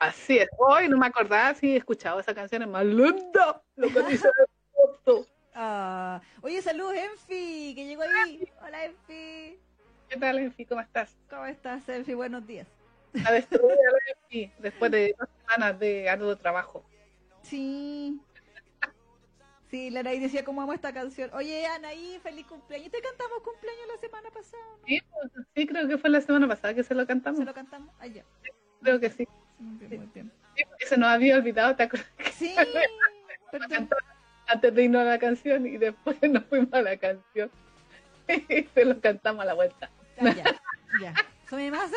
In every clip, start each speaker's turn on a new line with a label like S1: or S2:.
S1: Así es. Hoy no me acordaba si he escuchado esa canción, es más linda. Lo que dice
S2: Ah, oye, saludos, Enfi, que llegó ahí. Hola, Enfi.
S1: ¿Qué tal, Enfi? ¿Cómo estás?
S2: ¿Cómo estás, Enfi? Buenos días.
S1: La Enfi, después de dos semanas de arduo trabajo.
S2: Sí. Sí, la Anaí decía cómo amo esta canción. Oye, Anaí, feliz cumpleaños. ¿Te cantamos cumpleaños la semana pasada? ¿no?
S1: Sí, pues, sí, creo que fue la semana pasada que se lo cantamos.
S2: ¿Se lo cantamos? Allá.
S1: Creo que sí.
S2: Muy bien, muy bien.
S1: Sí, porque se nos había olvidado, ¿te acuerdas?
S2: Sí, perdón.
S1: antes de irnos a la canción y después nos fuimos a la canción. Y se lo cantamos a la vuelta.
S2: Ah, ya, ya. Soy más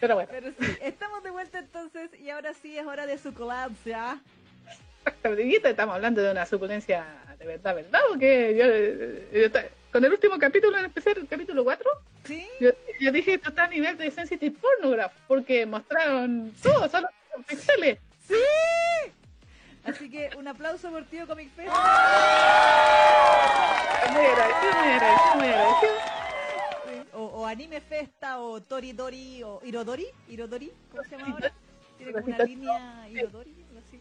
S1: Pero bueno,
S2: Pero sí, estamos de vuelta entonces y ahora sí es hora de su.
S1: Tabliguita, estamos hablando de una suculencia de verdad, ¿verdad? Porque yo, yo con el último capítulo, en especial el capítulo 4,
S2: ¿Sí?
S1: yo, yo dije esto está a nivel de sensitive pornograph, porque mostraron todo, solo pixeles.
S2: ¡Sí! Así que un aplauso por Tío Comic Fest. O, o Anime Festa, o Tori Dori, o Irodori. Irodori, ¿cómo se llama ahora? Tiene como una línea Irodori. así,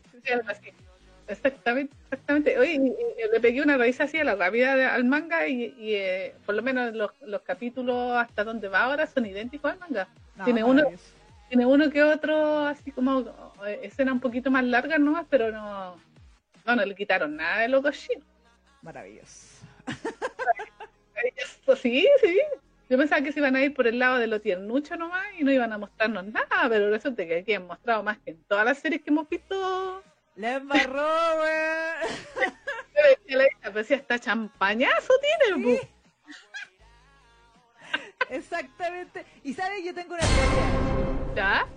S1: Exactamente, exactamente. Oye, le pegué una raíz así a la rápida de- al manga y, y, eh, por lo menos los, los capítulos hasta donde va ahora son idénticos al manga.
S2: No,
S1: Tiene uno-
S2: maravilloso.
S1: Tiene uno que otro así como eh, escenas un poquito más largas nomás, pero no, no, no le quitaron nada de lo cochino.
S2: Maravilloso.
S1: Eso sí, sí. Yo pensaba que se iban a ir por el lado de lo tiernucho nomás y no iban a mostrarnos nada, pero resulta que aquí han mostrado más que en todas las series que hemos visto.
S2: ¡Le embarró, weón!
S1: La pero si hasta champañazo tiene,
S2: Sí. Exactamente. Y sabes, yo tengo una teoría.
S1: ¿ya?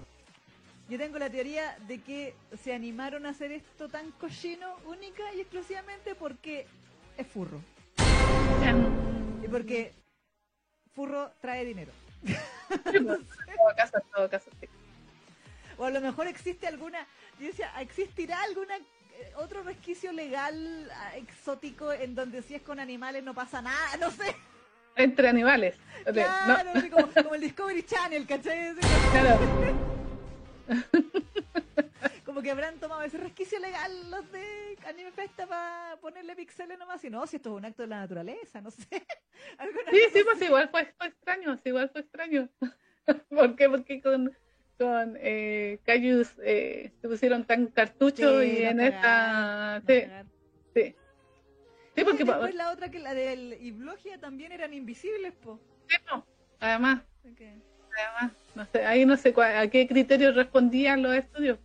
S2: Yo tengo la teoría de que se animaron a hacer esto tan cochino única y exclusivamente porque es furro. Y porque furro trae dinero.
S1: En todo caso, en todo caso, sí.
S2: O a lo mejor existe alguna, yo decía, ¿existirá alguna eh, otro resquicio legal ah, exótico en donde si es con animales no pasa nada? No sé.
S1: Entre animales.
S2: Claro,
S1: no,
S2: así como, como el Discovery Channel, ¿cachai?
S1: Claro.
S2: Como que habrán tomado ese resquicio legal los de Anime Festa para ponerle pixeles nomás. Y no, si esto es un acto de la naturaleza, no sé.
S1: Sí, sí, pues
S2: así.
S1: igual fue, fue extraño, igual fue extraño. ¿Por qué? Porque con, con eh, Cayus eh, se pusieron tan cartucho
S2: Sí,
S1: y en esta... Sí, sí.
S2: Y
S1: porque...
S2: después la otra que la del Iblogia también eran invisibles, po.
S1: sí, no, Además, además, no sé, ahí no sé cuál- a qué criterios respondían los estudios.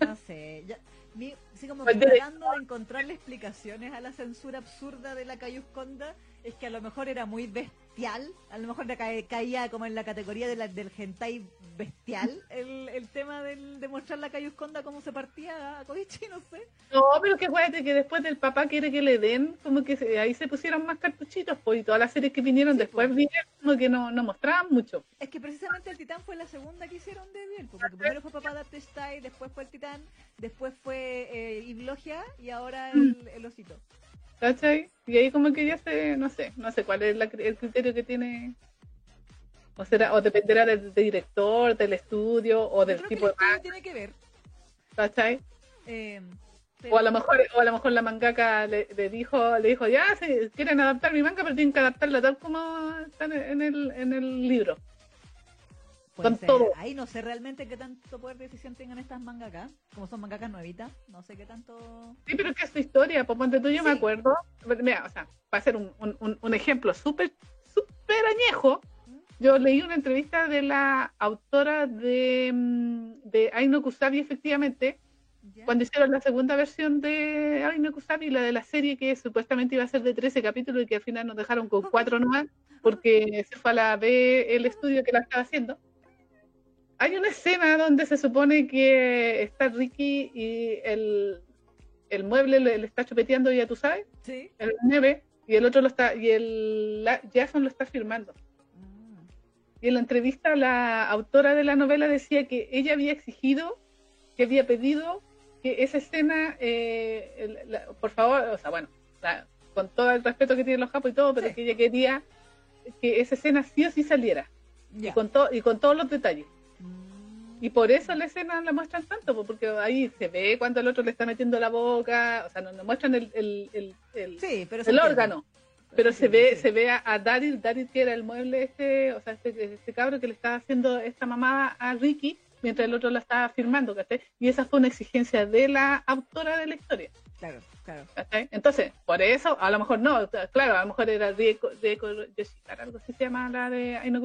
S2: No sé, ya, mi, así como
S1: Pues
S2: tratando de encontrarle explicaciones a la censura absurda de la Cayusconda, es que a lo mejor era muy bestial, a lo mejor ca- caía como en la categoría de la, del hentai bestial, el, el tema del, de mostrar la Cayusconda cómo se partía a Koichi, no sé.
S1: No, pero que acuérdate que después del papá quiere que le den, como que se- ahí se pusieron más cartuchitos, pues, y todas las series que vinieron
S2: Sí,
S1: después
S2: pues.
S1: vinieron como que no, no mostraban mucho.
S2: Es que precisamente el Titán fue la segunda que hicieron de bien, porque primero fue Papá Style, después fue el Titán, después fue eh, Iblogia y ahora el, el osito.
S1: ¿Cachai? Y ahí como que ya se, no sé, no sé cuál es la el criterio que tiene. O será, o dependerá del, del director, del estudio, o del tipo de manga,
S2: tiene que ver.
S1: ¿cachai?
S2: eh,
S1: O a lo mejor, o a lo mejor la mangaka le, le dijo, le dijo, ya si quieren adaptar mi manga, pero tienen que adaptarla tal como está en el, en el libro.
S2: Puede
S1: con
S2: ser.
S1: todo.
S2: Ahí no sé realmente qué tanto poder de decisión tengan estas mangakas. Como son mangakas nuevitas, no sé qué tanto.
S1: Sí, pero es que es su historia, pues ponte tú, yo me acuerdo, mira, o sea, para hacer un, un, un- ejemplo súper, súper añejo,
S2: ¿Mm?
S1: yo leí una entrevista de la autora de, mm, de Aino Kusabi, efectivamente,
S2: ¿Ya?
S1: cuando hicieron la segunda versión de Aino Kusabi, la de la serie que supuestamente iba a ser de 13 capítulos y que al final nos dejaron con cuatro nomás, porque se fue a la B el estudio que la estaba haciendo. Hay una escena donde se supone que está Ricky y el, el mueble le, le está chupeteando, ya tú sabes,
S2: Sí.
S1: el nieve, y el otro lo está, y el la- Jason lo está firmando.
S2: Mm.
S1: Y en la entrevista la autora de la novela decía que ella había exigido, que había pedido que esa escena, eh, el- la- por favor, o sea, bueno, con todo el respeto que tienen los japos y todo, pero
S2: Sí.
S1: que ella quería que esa escena sí o sí saliera.
S2: Ya.
S1: Y con, to- y con todos los detalles. Y por eso la escena la muestran tanto, po, porque ahí se ve cuando el otro le está metiendo la boca, o sea, no, no muestran el, el, el, el-
S2: Sí, pero se
S1: el órgano, pero se ve
S2: sí.
S1: se ve a, a Daryl, Daryl que era el mueble este, o sea, este, este cabro que le estaba haciendo esta mamá a Ricky, mientras el otro la estaba firmando, ¿cachai? Y esa fue una exigencia de la autora de la historia,
S2: Claro, claro.
S1: ¿cachai? Entonces, por eso, a lo mejor no, claro, a lo mejor era Rieko, Rieko Yoshikara, algo así se llama la de Aino.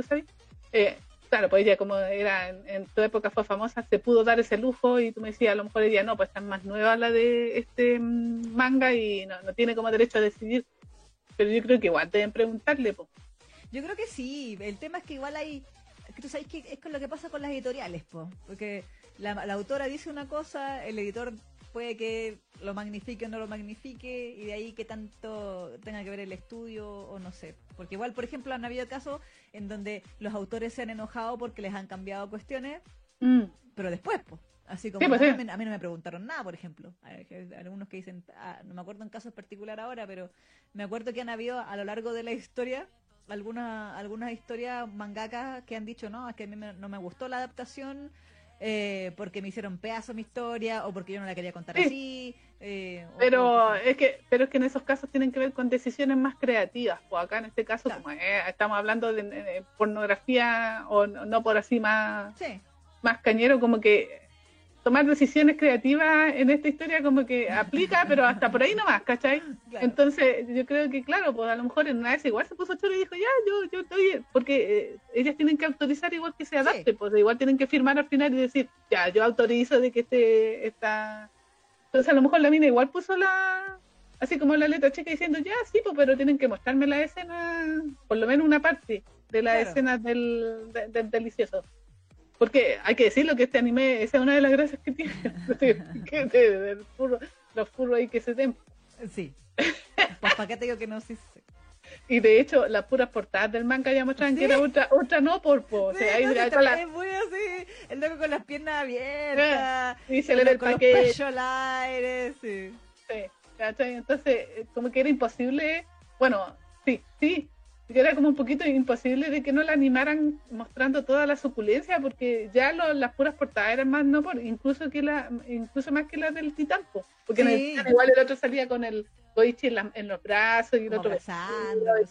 S1: Eh, claro, pues ella como era en, tu época fue famosa, se pudo dar ese lujo y tú me decías, a lo mejor ella no, pues está más nueva la de este mm, manga y no, no tiene como derecho a decidir. Pero yo creo que igual deben preguntarle, pues.
S2: Yo creo que sí. El tema es que igual hay. tú sabes que es con lo que pasa con las editoriales, po. Porque la autora dice una cosa, el editor puede que lo magnifique o no lo magnifique, y de ahí que tanto tenga que ver el estudio o no sé. Porque igual, por ejemplo, han habido casos en donde los autores se han enojado porque les han cambiado cuestiones,
S1: Mm.
S2: pero después, pues. Así como
S1: Sí, pues,
S2: a, mí, a mí no me preguntaron nada, por ejemplo. Hay algunos que dicen, ah, no me acuerdo en casos particular ahora, pero me acuerdo que han habido a lo largo de la historia algunas algunas historias mangakas que han dicho, no, es que a mí me- no me gustó la adaptación eh, porque me hicieron pedazo mi historia o porque yo no la quería contar
S1: Sí.
S2: así. eh,
S1: Pero
S2: o-
S1: es que pero es que en esos casos tienen que ver con decisiones más creativas. Pues acá en este caso,
S2: Claro.
S1: como eh, estamos hablando de, de pornografía o no, no por así más
S2: Sí,
S1: más cañero, como que tomar decisiones creativas en esta historia como que aplica, pero hasta por ahí nomás, ¿cachai?
S2: claro.
S1: Entonces yo creo que claro, pues a lo mejor en una vez igual se puso choro y dijo, ya, yo, yo estoy bien", porque eh, ellas tienen que autorizar igual que se adapte, pues igual tienen que firmar al final y decir, ya, yo autorizo de que este está... Entonces a lo mejor la mina igual puso la... Así como la letra chica diciendo, ya, sí, pues, pero tienen que mostrarme la escena, por lo menos una parte de las
S2: Claro.
S1: escenas del, de- del delicioso. Porque hay que decirlo que este anime, esa es una de las gracias que tiene, que de- del furro- los furros ahí que se den.
S2: sí. Pues para qué te digo que no sí.
S1: Y de hecho, las puras portadas del manga ya mostraban
S2: Sí.
S1: que era ultra, ultra no por po. O sea, ahí
S2: no, también
S1: la-
S2: muy así, el loco con las piernas abiertas,
S1: y se le ve el
S2: con los
S1: paquete.
S2: al aire, sí.
S1: Sí, ¿cachai? Entonces, eh, como que era imposible, bueno, sí, sí, que era como un poquito imposible de que no la animaran mostrando toda la suculencia, porque ya lo- las puras portadas eran más no por, incluso que la, incluso más que las del Titán, po. porque en el
S2: Sí.
S1: Titán igual el otro salía con el Goichi en, la- en los brazos y el
S2: Como
S1: otro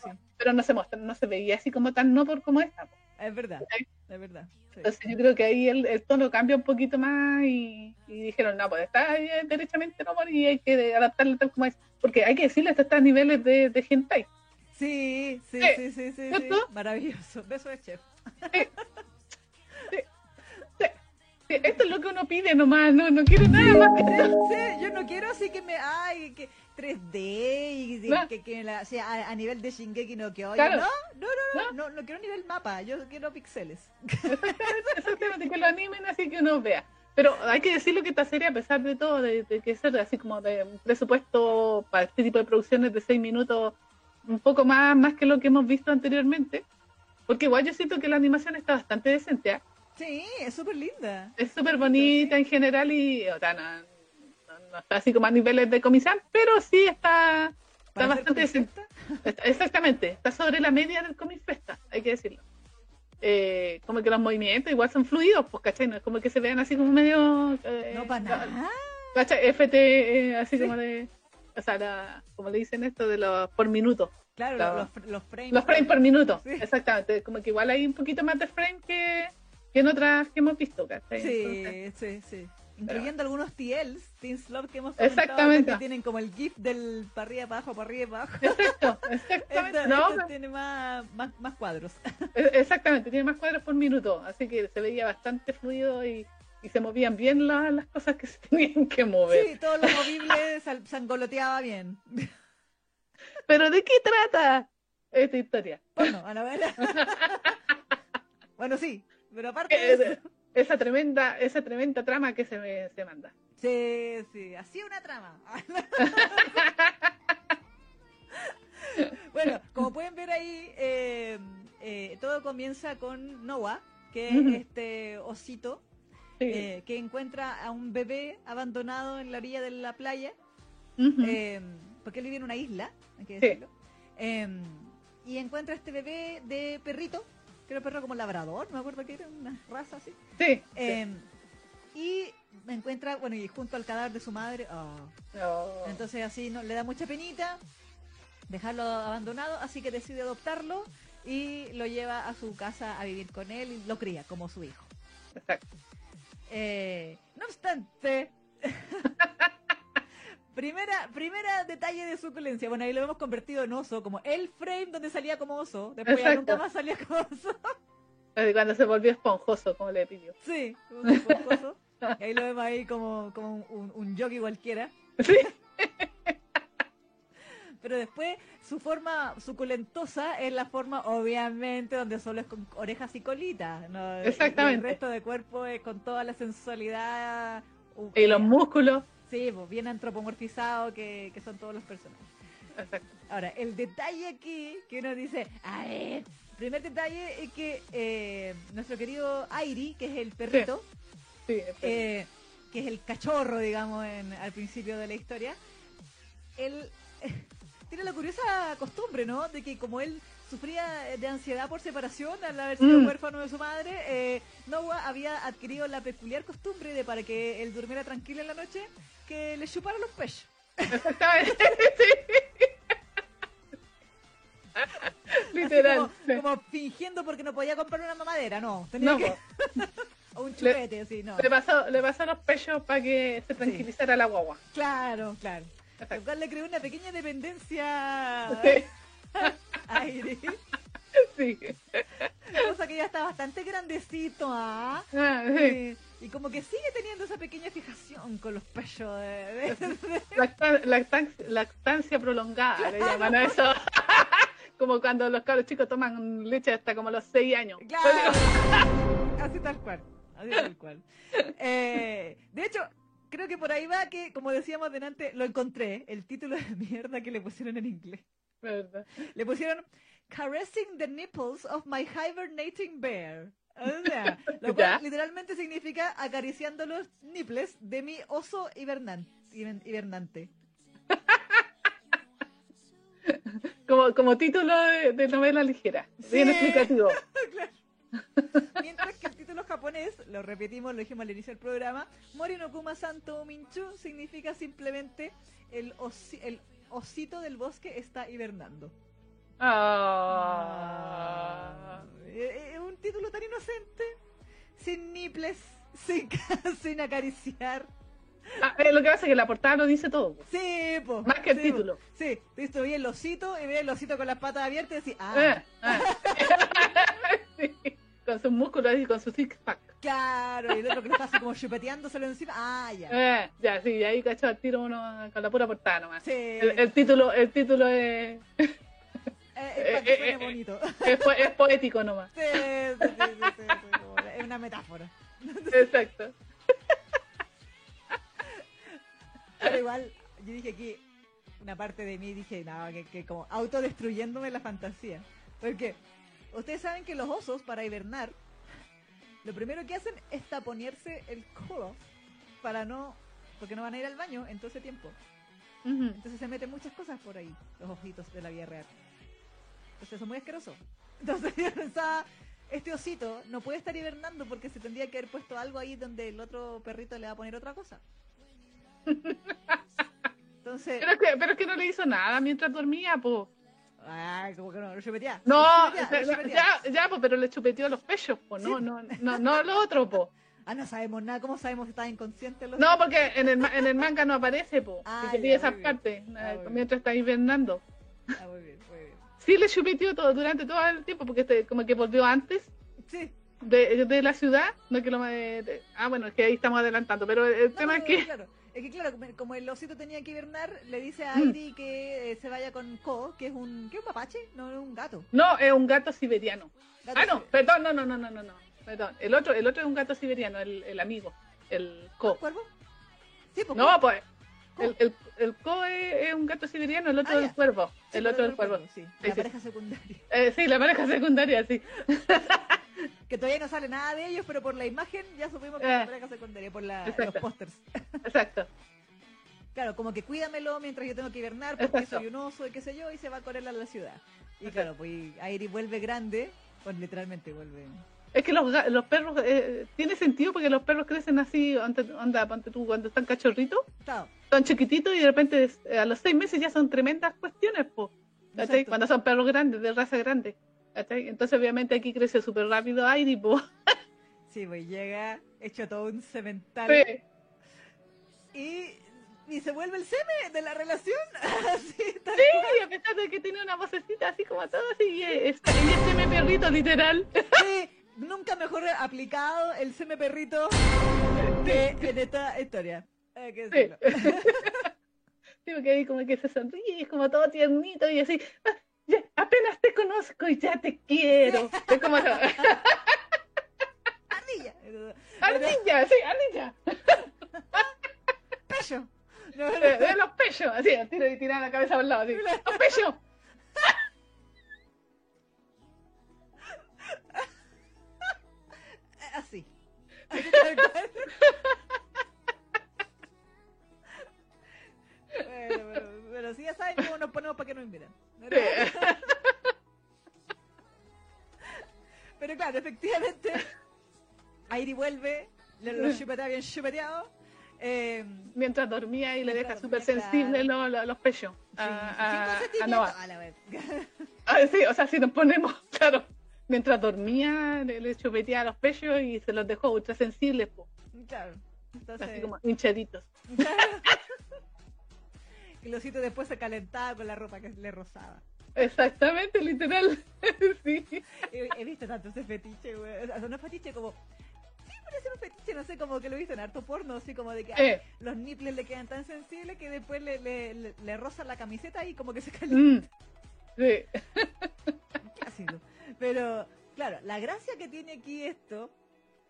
S2: sí.
S1: pero no se mostra, no se veía así como tan no por como esta.
S2: Es verdad, es verdad. sí.
S1: Entonces yo creo que ahí el, el tono cambia un poquito más y, y dijeron, no, pues está ahí, eh, derechamente no por y hay que adaptarlo tal como es. Porque hay que decirle, esto está a niveles de, de hentai.
S2: Sí, sí,
S1: Sí,
S2: sí, sí, sí, sí. Maravilloso. Beso de chef.
S1: Sí, Esto es lo que uno pide nomás, no, no quiere nada más que esto.
S2: Sí, yo no quiero así que me. Ay, que 3D y de-
S1: No.
S2: que, que la, o sea, a, a nivel de Shingeki no que
S1: Claro.
S2: No, no, no, no, no, no quiero nivel mapa, yo quiero píxeles.
S1: Exactamente, que lo animen así que uno vea. Pero hay que decirlo que esta serie, a pesar de todo, de, de que ser así como de un presupuesto para este tipo de producciones de seis minutos, un poco más, más que lo que hemos visto anteriormente, porque igual yo siento que la animación está bastante decente, ¿ah?
S2: Sí, es súper linda.
S1: es súper bonita en general y o sea, no, no- no está así como a niveles de comisán, pero sí está, está bastante decente. Está- Exactamente, está sobre la media del Comic Festa, hay que decirlo. Eh, como que los movimientos igual son fluidos, pues, ¿cachai? No es como que se vean así como medio... eh,
S2: No para nada.
S1: ¿Cachai? FT, eh, así
S2: Sí.
S1: como de... O sea, la- como le dicen esto de los por minuto.
S2: Claro,
S1: Claro.
S2: Los, los, frames.
S1: Los frames por minuto,
S2: Sí.
S1: exactamente. Como que igual hay un poquito más de frame que, que en otras que hemos visto, ¿cachai? Entonces,
S2: Sí, sí, sí. Incluyendo algunos TLs, Teen Slop que hemos
S1: Exactamente.
S2: que tienen como el GIF del para arriba, para abajo, para arriba, para abajo.
S1: Exacto, exactamente.
S2: Esta,
S1: No,
S2: esta tiene más, más, más cuadros.
S1: E- Exactamente, tiene más cuadros por minuto, así que se veía bastante fluido y, y se movían bien la- las cosas que se tenían que mover.
S2: Sí, todo lo movible se, se angoloteaba bien.
S1: Pero ¿de qué trata esta historia?
S2: Bueno, a la verdad. bueno, sí, pero aparte de eso.
S1: Esa tremenda, esa tremenda trama que se, me- se manda.
S2: Sí, sí, así una trama. bueno, como pueden ver ahí, eh, eh, todo comienza con Noah, que es este osito. Eh, que encuentra a un bebé abandonado en la orilla de la playa, eh, porque él vive en una isla, hay que decirlo. Eh, y encuentra este bebé de perrito, que era un perro como labrador, no me acuerdo que era una raza así.
S1: Sí.
S2: Y encuentra, bueno, y junto al cadáver de su madre, oh.
S1: No.
S2: entonces así no le da mucha penita dejarlo abandonado, así que decide adoptarlo y lo lleva a su casa a vivir con él y lo cría como su hijo.
S1: Exacto.
S2: Eh, no obstante, primera, primera detalle de suculencia. Bueno, ahí lo hemos convertido en oso, como el frame donde salía como oso. Después ya
S1: Exacto.
S2: nunca más salía como oso.
S1: Cuando se volvió esponjoso, como le pidió.
S2: Sí, esponjoso. Y ahí lo vemos ahí como, como un, un, un jockey cualquiera.
S1: Sí.
S2: Pero después su forma suculentosa es la forma, obviamente, donde solo es con orejas y colitas. ¿no?
S1: Exactamente.
S2: El resto de cuerpo es con toda la sensualidad. uh,
S1: Y los músculos.
S2: Sí, pues bien antropomorfizado que, que son todos los personajes.
S1: Exacto.
S2: Ahora, el detalle aquí que uno dice, a ver, primer detalle es que eh, nuestro querido Airi, que es el perrito,
S1: Sí,
S2: eh, que es el cachorro, digamos, en, al principio de la historia, él tiene la curiosa costumbre, ¿no? De que como él sufría de ansiedad por separación al haber sido
S1: Mm.
S2: huérfano de su madre, eh, Noah había adquirido la peculiar costumbre de para que él durmiera tranquilo en la noche, que le chupara los pechos.
S1: Exactamente. Sí. Literal.
S2: Como, como fingiendo porque no podía comprar una mamadera, no. Tenía
S1: No,
S2: que... o un chupete, así, no.
S1: le pasó, le pasó los pechos para que se tranquilizara la guagua.
S2: Claro, claro. Lo cual le creó una pequeña dependencia
S1: Sí,
S2: a Iris.
S1: sí.
S2: Cosa que ya está bastante grandecito, ¿ah?
S1: Ah, sí.
S2: Y, y como que sigue teniendo esa pequeña fijación con los pechos de... de- de-
S1: Lactan- lactan- lactancia prolongada, le llaman a eso. Como cuando los cabros chicos toman leche hasta como los 6 años.
S2: Claro. Así tal cual. Así tal cual. Eh, de hecho, creo que por ahí va que, como decíamos delante, lo encontré, el título de mierda que le pusieron en inglés.
S1: ¿Verdad?
S2: Le pusieron Caressing the nipples of my hibernating bear. O sea, lo
S1: Ya.
S2: cual literalmente significa acariciando los nipples de mi oso hibernan- hiber- hibernante.
S1: Como, como título de, de novela ligera. Bien explicativo.
S2: Mientras que japonés, lo repetimos, lo dijimos al inicio del programa, Morinokuma Santo Minchu significa simplemente el, osi- el osito del bosque está hibernando.
S1: Ah.
S2: Eh, eh, un título tan inocente, sin nipples, sin, sin acariciar.
S1: Ah, eh, lo que pasa es que la portada lo dice todo. pues.
S2: Sí, po,
S1: Más que el
S2: sí,
S1: título.
S2: po. Sí, visto bien el osito y ve el osito con las patas abiertas y decís, ah,
S1: Eh, ah. Sí, Con sus músculos y con su six pack.
S2: claro, y el otro que lo está así como chupeteándoselo encima, ah, ya.
S1: Eh, ya, sí, ahí cachó al tiro uno con la pura portada nomás.
S2: Sí,
S1: El, el título, el título es,
S2: eh, bonito.
S1: es, po- es poético nomás.
S2: Sí, sí, sí, es una metáfora.
S1: Exacto.
S2: Pero igual, yo dije aquí, una parte de mí dije, no, que, que como autodestruyéndome la fantasía. Porque ustedes saben que los osos, para hibernar, lo primero que hacen es taponearse el codo para no, porque no van a ir al baño en todo ese tiempo. Entonces se meten muchas cosas por ahí, los ojitos de la vida real. Entonces eso es muy asqueroso. Entonces yo pensaba, este osito no puede estar hibernando porque se tendría que haber puesto algo ahí donde el otro perrito le va a poner otra cosa. Entonces,
S1: Pero es, que, pero es que no le hizo nada mientras dormía, po.
S2: Ay, como que no, lo chupetea.
S1: No,
S2: lo chupetea, lo
S1: ya,
S2: chupetea.
S1: ya, ya, po, pero le chupeteó los pechos, po. No, no, no, no lo otro, po.
S2: Ah, no sabemos nada, ¿cómo sabemos si está inconsciente? el oso?
S1: No, porque en el, en el manga no aparece, po.
S2: Ah,
S1: te
S2: ya,
S1: pide
S2: bien.
S1: partes
S2: Ah,
S1: eh, mientras está hibernando.
S2: Ah, muy bien, muy bien.
S1: Sí le chupeteó todo durante todo el tiempo, porque este, como que volvió antes
S2: Sí.
S1: de, de la ciudad. No que lo de- de- ah, bueno, es que ahí estamos adelantando, pero el
S2: No,
S1: tema
S2: no,
S1: es que.
S2: Claro, es que claro, como- el osito tenía que hibernar, le dice a
S1: Mm.
S2: Airi que eh, se vaya con Ko, que es un, ¿qué es un mapache? No, es un gato.
S1: No, es un gato siberiano.
S2: Gato
S1: Ah, no, perdón, no, no, no, no, no, no. Perdón. El otro, el otro es un gato siberiano, el, el amigo, el co.
S2: ¿Cuervo? Sí, pues,
S1: No, pues
S2: Co.
S1: el, el, el co es, es un gato siberiano, el otro
S2: Ah,
S1: es el cuervo.
S2: Sí,
S1: el otro es el cuervo.
S2: Sí,
S1: Sí,
S2: la pareja secundaria.
S1: Eh, sí, la pareja secundaria, sí.
S2: Que todavía no sale nada de ellos, pero por la imagen ya supimos que
S1: Eh.
S2: pareja secundaria, por la, los pósters.
S1: Exacto.
S2: Claro, como que cuídamelo mientras yo tengo que hibernar porque
S1: Exacto.
S2: soy un oso y qué sé yo, y se va con él a la ciudad. Y claro, pues Airi vuelve grande, pues literalmente vuelve.
S1: Es que los, los perros, eh, tiene sentido porque los perros crecen así, tú, cuando están cachorritos,
S2: Claro,
S1: son chiquititos y de repente eh, a los seis meses ya son tremendas cuestiones.
S2: Exacto.
S1: Cuando son perros grandes, de raza grande. Entonces obviamente aquí crece súper rápido Airi, po.
S2: sí, pues llega hecho todo un cemental
S1: Sí.
S2: y, y se vuelve el seme de la relación. así,
S1: Sí, y a pesar de que tiene una vocecita así como todo así, y es, y es semi perrito literal.
S2: Sí, nunca mejor aplicado el seme perrito que en esta historia. Hay que
S1: Sí.
S2: decirlo.
S1: Sí, porque ahí como que se sonríe, es como todo tiernito y así, "Ah, ya, apenas te conozco y ya te quiero. Es como,
S2: Ardilla.
S1: ardilla, sí, ardilla.
S2: Pello. No, no,
S1: De, de los pechos, así, tira y tira la cabeza a un lado, así. Los pechos.
S2: Así. Así tal cual. Bueno, pero, pero sí ya saben cómo nos ponemos para que nos Pero claro, efectivamente, Airi vuelve, le, lo chupetea bien chupeteado. Eh,
S1: Mientras dormía y le deja súper sensible lo- lo- los pechos
S2: sí,
S1: a, a- a
S2: consentimiento,
S1: Noah.
S2: a la vez.
S1: Ah, sí, o sea, si nos ponemos, claro, mientras dormía le, le chupeteaba los pechos y se los dejó ultra sensibles,
S2: Claro. Entonces,
S1: así como hinchaditos.
S2: y los sitios después se calentaba con la ropa que le rozaba.
S1: Exactamente, literal. sí.
S2: He, he visto tanto ese fetiche, güey. O sea, no es fetiche como. Sí, parece un fetiche, no sé, como que lo he visto en harto porno, así como de que ay,
S1: Eh,
S2: los nipples le quedan tan sensibles que después le, le, le, le rozan la camiseta y como que se calienta.
S1: mm, sí.
S2: Qué ácido. Pero, claro, la gracia que tiene aquí esto.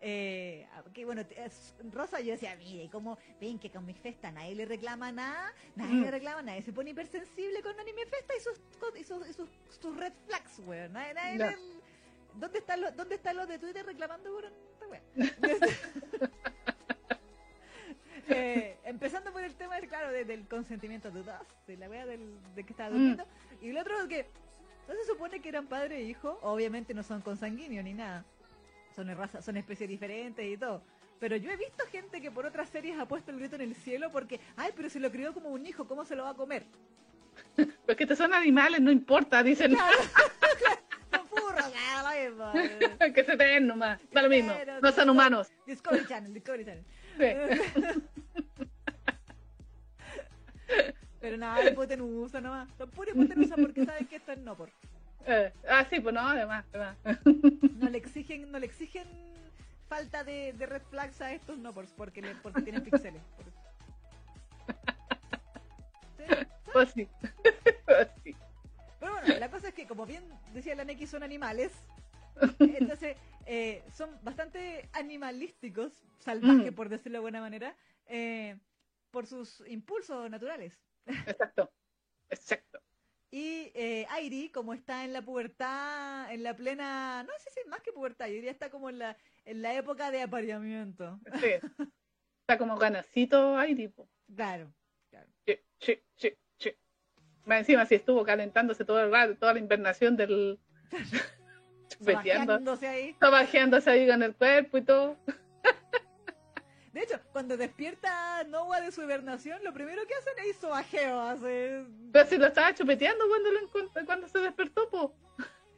S2: Eh, que bueno, te- es- Rosa yo decía, mire, como ven que con mi festa nadie le reclama nada, nadie
S1: Mm.
S2: le reclama, nadie se pone hipersensible con Anime Festa y sus, y sus, y sus, sus red flags, weón. Nadie, nadie ¿Dónde están los, dónde están los de Twitter reclamando weá? Eh, empezando por el tema, del, claro, de- del consentimiento dudoso, de la wea del, de que estaba
S1: Mm.
S2: durmiendo. Y el otro es que no se supone que eran padre e hijo, obviamente no son consanguíneos ni nada. Son de raza, son especies diferentes y todo. Pero yo he visto gente que por otras series ha puesto el grito en el cielo porque, ay, pero se lo crió como un hijo, ¿cómo se lo va a comer?
S1: Es que estos son animales, no importa, dicen
S2: Son furros, lo mismo.
S1: que se ven nomás. Da lo mismo,
S2: Pero-
S1: no son humanos.
S2: Discovery Channel, Discovery Channel.
S1: Sí.
S2: Pero nada, hipotenusa nomás. Son pura hipotenusa porque saben que esto es no por.
S1: Eh, ah, sí, pues no, además. además.
S2: No le exigen, no le exigen falta de, de red flags a estos no por porque, le- porque tienen píxeles.
S1: Pues sí. Pues sí.
S2: Pero bueno, la cosa es que como bien decía la Neki son animales. Entonces, eh, son bastante animalísticos, salvajes
S1: Mm.
S2: por decirlo de buena manera, eh, por sus impulsos naturales.
S1: Exacto. Exacto.
S2: Y eh, Airi, como está en la pubertad, en la plena, no sé si es más que pubertad, yo diría está como en la, en la época de apareamiento.
S1: Sí. Está como ganacito ahí, tipo.
S2: Claro, claro.
S1: Sí, sí, sí, sí. Más encima, si estuvo calentándose todo el rato, toda la invernación del. chupeteando.
S2: Ahí.
S1: Está ahí con el cuerpo y todo.
S2: De hecho, cuando despierta Noah de su hibernación, lo primero que hacen es sobajeo. Hace...
S1: Pero si lo estaba chupeteando cuando, lo cuando se despertó, po.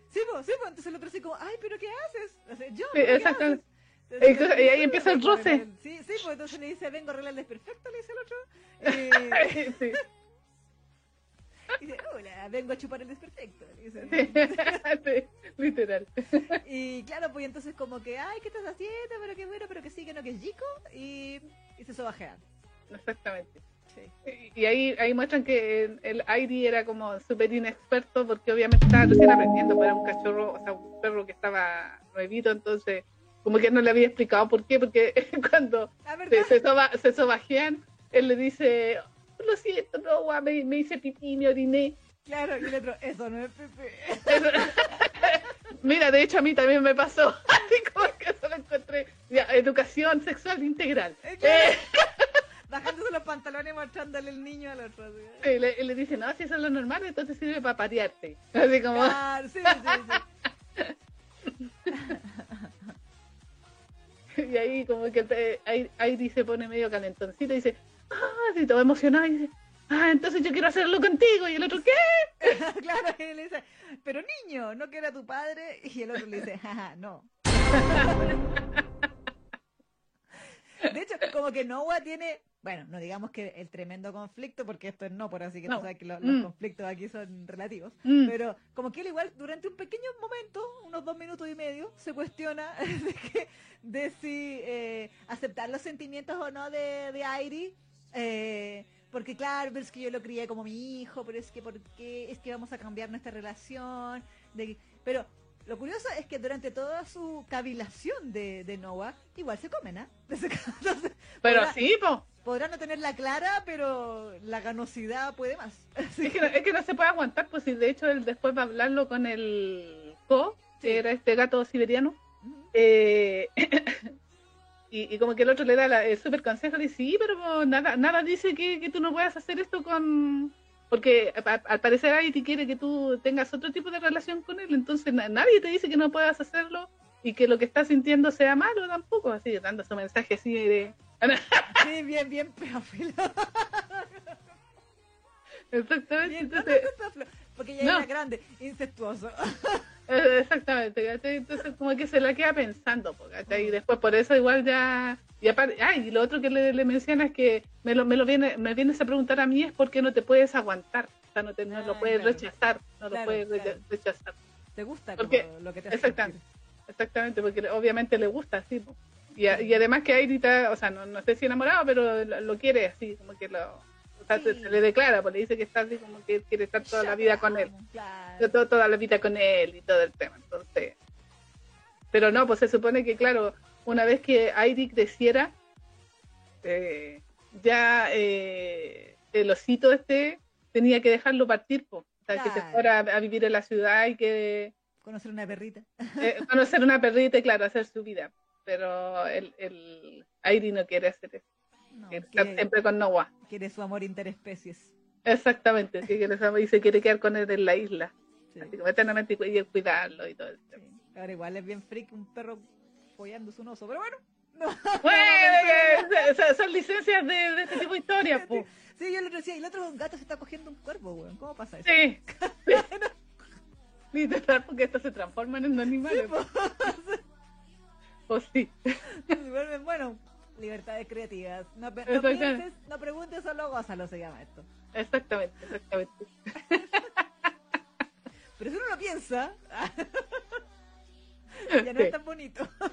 S2: Sí, pues, sí, pues, entonces el otro así como, ay, pero ¿qué haces? O sea, yo,
S1: Sí,
S2: ¿pero ¿qué
S1: exactamente.
S2: haces?
S1: Entonces, y ahí empieza el roce.
S2: Sí, sí, pues entonces le dice, vengo a arreglar el desperfecto, le dice el otro. Eh,
S1: sí.
S2: y dice, hola, vengo a chupar el desperfecto. dice.
S1: Sí, literal.
S2: Y claro, pues entonces como que, ay, ¿qué estás haciendo? Pero qué bueno, pero que sí, que no, que es chico. Y, y se sobajean.
S1: Exactamente.
S2: Sí.
S1: Y ahí, ahí muestran que el, Airi era como súper inexperto porque obviamente estaba recién aprendiendo, pero era un cachorro, o sea, un perro que estaba nuevito, entonces como que no le había explicado por qué, porque cuando se, se, soba- se sobajean, él le dice, lo siento, no, guau, me, me hice pipí, me oriné.
S2: claro, y el otro, eso no es Pepe.
S1: Mira, de hecho a mí también me pasó, así como que eso lo encontré. Ya, educación sexual integral.
S2: Eh.
S1: Eh,
S2: Bajándose los pantalones mostrándole el niño al otro. así.
S1: Y le, y le dice, no, si eso es lo normal, entonces sirve para patearte. Así como,
S2: Claro, sí, sí, sí.
S1: y ahí como que ahí, ahí se pone medio calentoncito y dice, ah, sí, todo emocionado y dice, ah, entonces yo quiero hacerlo contigo. Y el otro, ¿qué?
S2: claro, y le dice, pero niño, ¿no que era tu padre? Y el otro le dice, jaja, no. De hecho, como que Noah tiene, bueno, no digamos que el tremendo conflicto, porque esto es no, por así que
S1: No.
S2: tú sabes que lo- los
S1: Mm.
S2: conflictos aquí son relativos,
S1: Mm.
S2: pero como que él igual durante un pequeño momento, unos dos minutos y medio, se cuestiona de, que, de si eh, aceptar los sentimientos o no de, de Airi, eh, porque claro, pero es que yo lo crié como mi hijo, pero es que ¿por qué? Es que vamos a cambiar nuestra relación, de, pero lo curioso es que durante toda su cavilación de, de Noah, igual se comen, ¿ah?
S1: Pero
S2: podrá-
S1: sí, po.
S2: podrá no tenerla clara, pero la ganosidad puede más. Así
S1: Es que, no, es que no se puede aguantar, pues si de hecho él después va a hablarlo con el Co,
S2: Sí.
S1: que era este gato siberiano, eh, y, y como que el otro le da la- el super consejo, le dice, sí, pero nada, nada dice que, que tú no puedas hacer esto con... Porque a- a- al parecer Aiti quiere que tú tengas otro tipo de relación con él, entonces na- nadie te dice que no puedas hacerlo y que lo que estás sintiendo sea malo tampoco, así, dando su mensaje así de...
S2: Sí, bien, bien pedófilo.
S1: Exactamente,
S2: Bien, no, no, porque ya
S1: No.
S2: era grande, incestuoso.
S1: Exactamente, ¿cachai? Entonces como que se la queda pensando, ¿cachai? Y después por eso igual ya... Y aparte, y lo otro que le, le menciona es que me lo, me lo viene, me vienes a preguntar a mí es por qué no te puedes aguantar, o sea, no, te, no
S2: Ah,
S1: lo puedes
S2: claro.
S1: rechazar, no
S2: Claro,
S1: lo puedes
S2: claro.
S1: rechazar.
S2: ¿Te gusta
S1: Porque-
S2: lo que te hace
S1: exactamente.
S2: sentir?
S1: Exactamente, porque obviamente le gusta así. Y, y además que Airi está, o sea, no, no sé si enamorado, pero lo, lo quiere así, como que lo... O sea, se,
S2: Sí.
S1: se le declara, pues le dice que está así como que quiere estar toda la vida con él.
S2: Claro.
S1: to- toda la vida con él y todo el tema. Entonces, pero no, pues se supone que, claro, una vez que Airi creciera, eh, ya eh, el osito este tenía que dejarlo partir, que se
S2: Claro.
S1: fuera a, a vivir en la ciudad y que
S2: Conocer una perrita.
S1: eh, conocer una perrita y, claro, hacer su vida. Pero el, el Airi no quiere hacer eso,
S2: No,
S1: quiere siempre con Noah.
S2: quiere su amor interespecies.
S1: Exactamente, quiere saber y se quiere quedar con él en la isla,
S2: Sí,
S1: así como eternamente y cu- y cuidarlo y todo tema.
S2: sí. Ahora igual es bien freak un perro follándose un oso, pero bueno. No.
S1: Bueno, son- son licencias de, de este tipo de historias, po.
S2: Sí, yo le decía, y el otro gato se está cogiendo un cuervo, weón. ¿Cómo pasa eso?
S1: Sí. sí. Literal, porque estos se transforman en animales. po. O sí.
S2: bueno, libertades creativas. No, pienses, no preguntes, solo gózalo se llama esto.
S1: Exactamente, exactamente.
S2: Pero si uno lo piensa, ya no
S1: Sí.
S2: es tan bonito.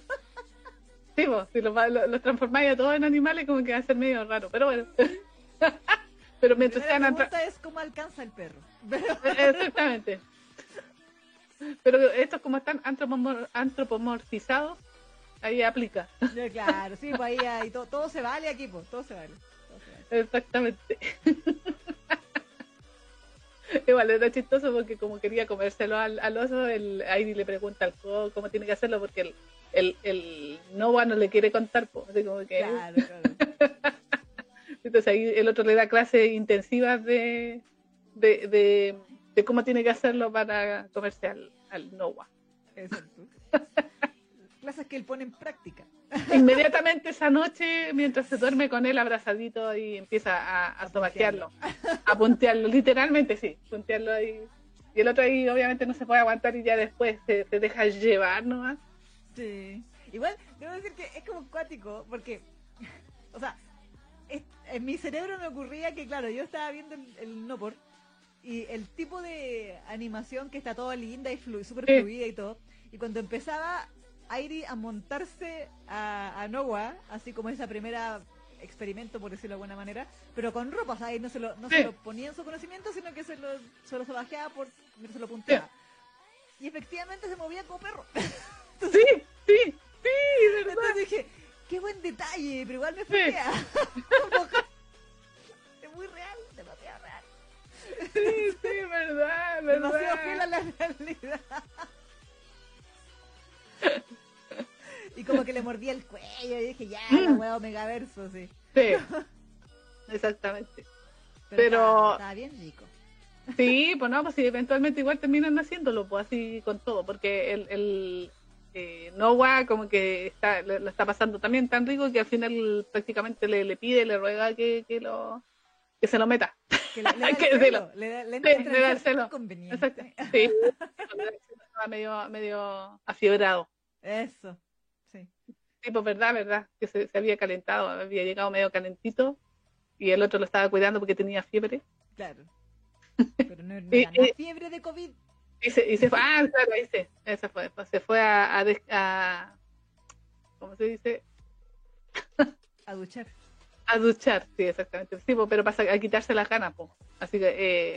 S1: Sí, po, si los, lo- los transformáis a todos en animales, como que va a ser medio raro. Pero bueno. Pero
S2: La
S1: mientras sean. atra-
S2: pregunta es cómo alcanza el perro.
S1: Exactamente. Pero estos, como están antropomor- antropomorfizados, ahí aplica.
S2: Ya, claro, sí, pues ahí, ahí todo, todo se vale aquí, pues, todo se vale. todo se vale.
S1: Exactamente. Igual era chistoso porque como quería comérselo al, al oso, el Airi le pregunta al Co cómo tiene que hacerlo porque el, el, el Noah no le quiere contar, po, así como que
S2: Claro, claro.
S1: entonces ahí el otro le da clases intensivas de, de, de, de cómo tiene que hacerlo para comerse al, al Noah.
S2: Exacto. Clases que él pone en práctica.
S1: Inmediatamente esa noche, mientras se duerme con él abrazadito y empieza a, a,
S2: A
S1: puntearlo, literalmente sí, puntearlo ahí. Y el otro ahí obviamente no se puede aguantar y ya después se, se deja llevar nomás.
S2: Sí. Igual, debo decir que es como cuático, porque, o sea, es- en mi cerebro me ocurría que, claro, yo estaba viendo el, el no por y el tipo de animación que está toda linda y flu súper fluida y todo, y cuando empezaba Airi a montarse a, a Noah, así como esa primera experimento, por decirlo de alguna manera, pero con ropa, o sea, ahí no se lo, no se
S1: Sí.
S2: lo ponía en su conocimiento, sino que se lo, se lo sobajeaba por, se lo punteaba. Y efectivamente se movía como perro.
S1: Sí, sí, sí, verdad.
S2: Entonces dije, qué buen detalle, pero igual me
S1: Sí.
S2: fría. es muy real, demasiado real.
S1: Sí, sí, verdad,
S2: Demasiado fiel a
S1: verdad.
S2: la realidad. y como que le mordía el cuello y dije, ya, la
S1: Mm.
S2: hueá Omegaverso, sí.
S1: Sí. exactamente.
S2: Pero, está bien rico.
S1: Sí, pues no, pues sí, eventualmente igual terminan haciéndolo, pues así con todo, porque el, el eh, Noah como que está, le- lo está pasando también tan rico que al final prácticamente le, le pide, le ruega que, que lo que se lo meta.
S2: Que le, le da
S1: Que
S2: celo,
S1: celo.
S2: le da, le
S1: Sí, le da el celo. Exacto. Sí, estaba medio, medio afiebrado.
S2: Eso, sí.
S1: Sí, pues verdad, verdad, que se, se había calentado, había llegado medio calentito y el otro lo estaba cuidando porque tenía fiebre.
S2: Claro. Pero no, era fiebre de COVID.
S1: Y se, y se fue, ah, claro, ahí se, esa fue, pues se fue a, a, a- ¿cómo se dice?
S2: A duchar.
S1: A duchar, sí, exactamente. Sí, pues, pero para a quitarse las ganas, pues. Así que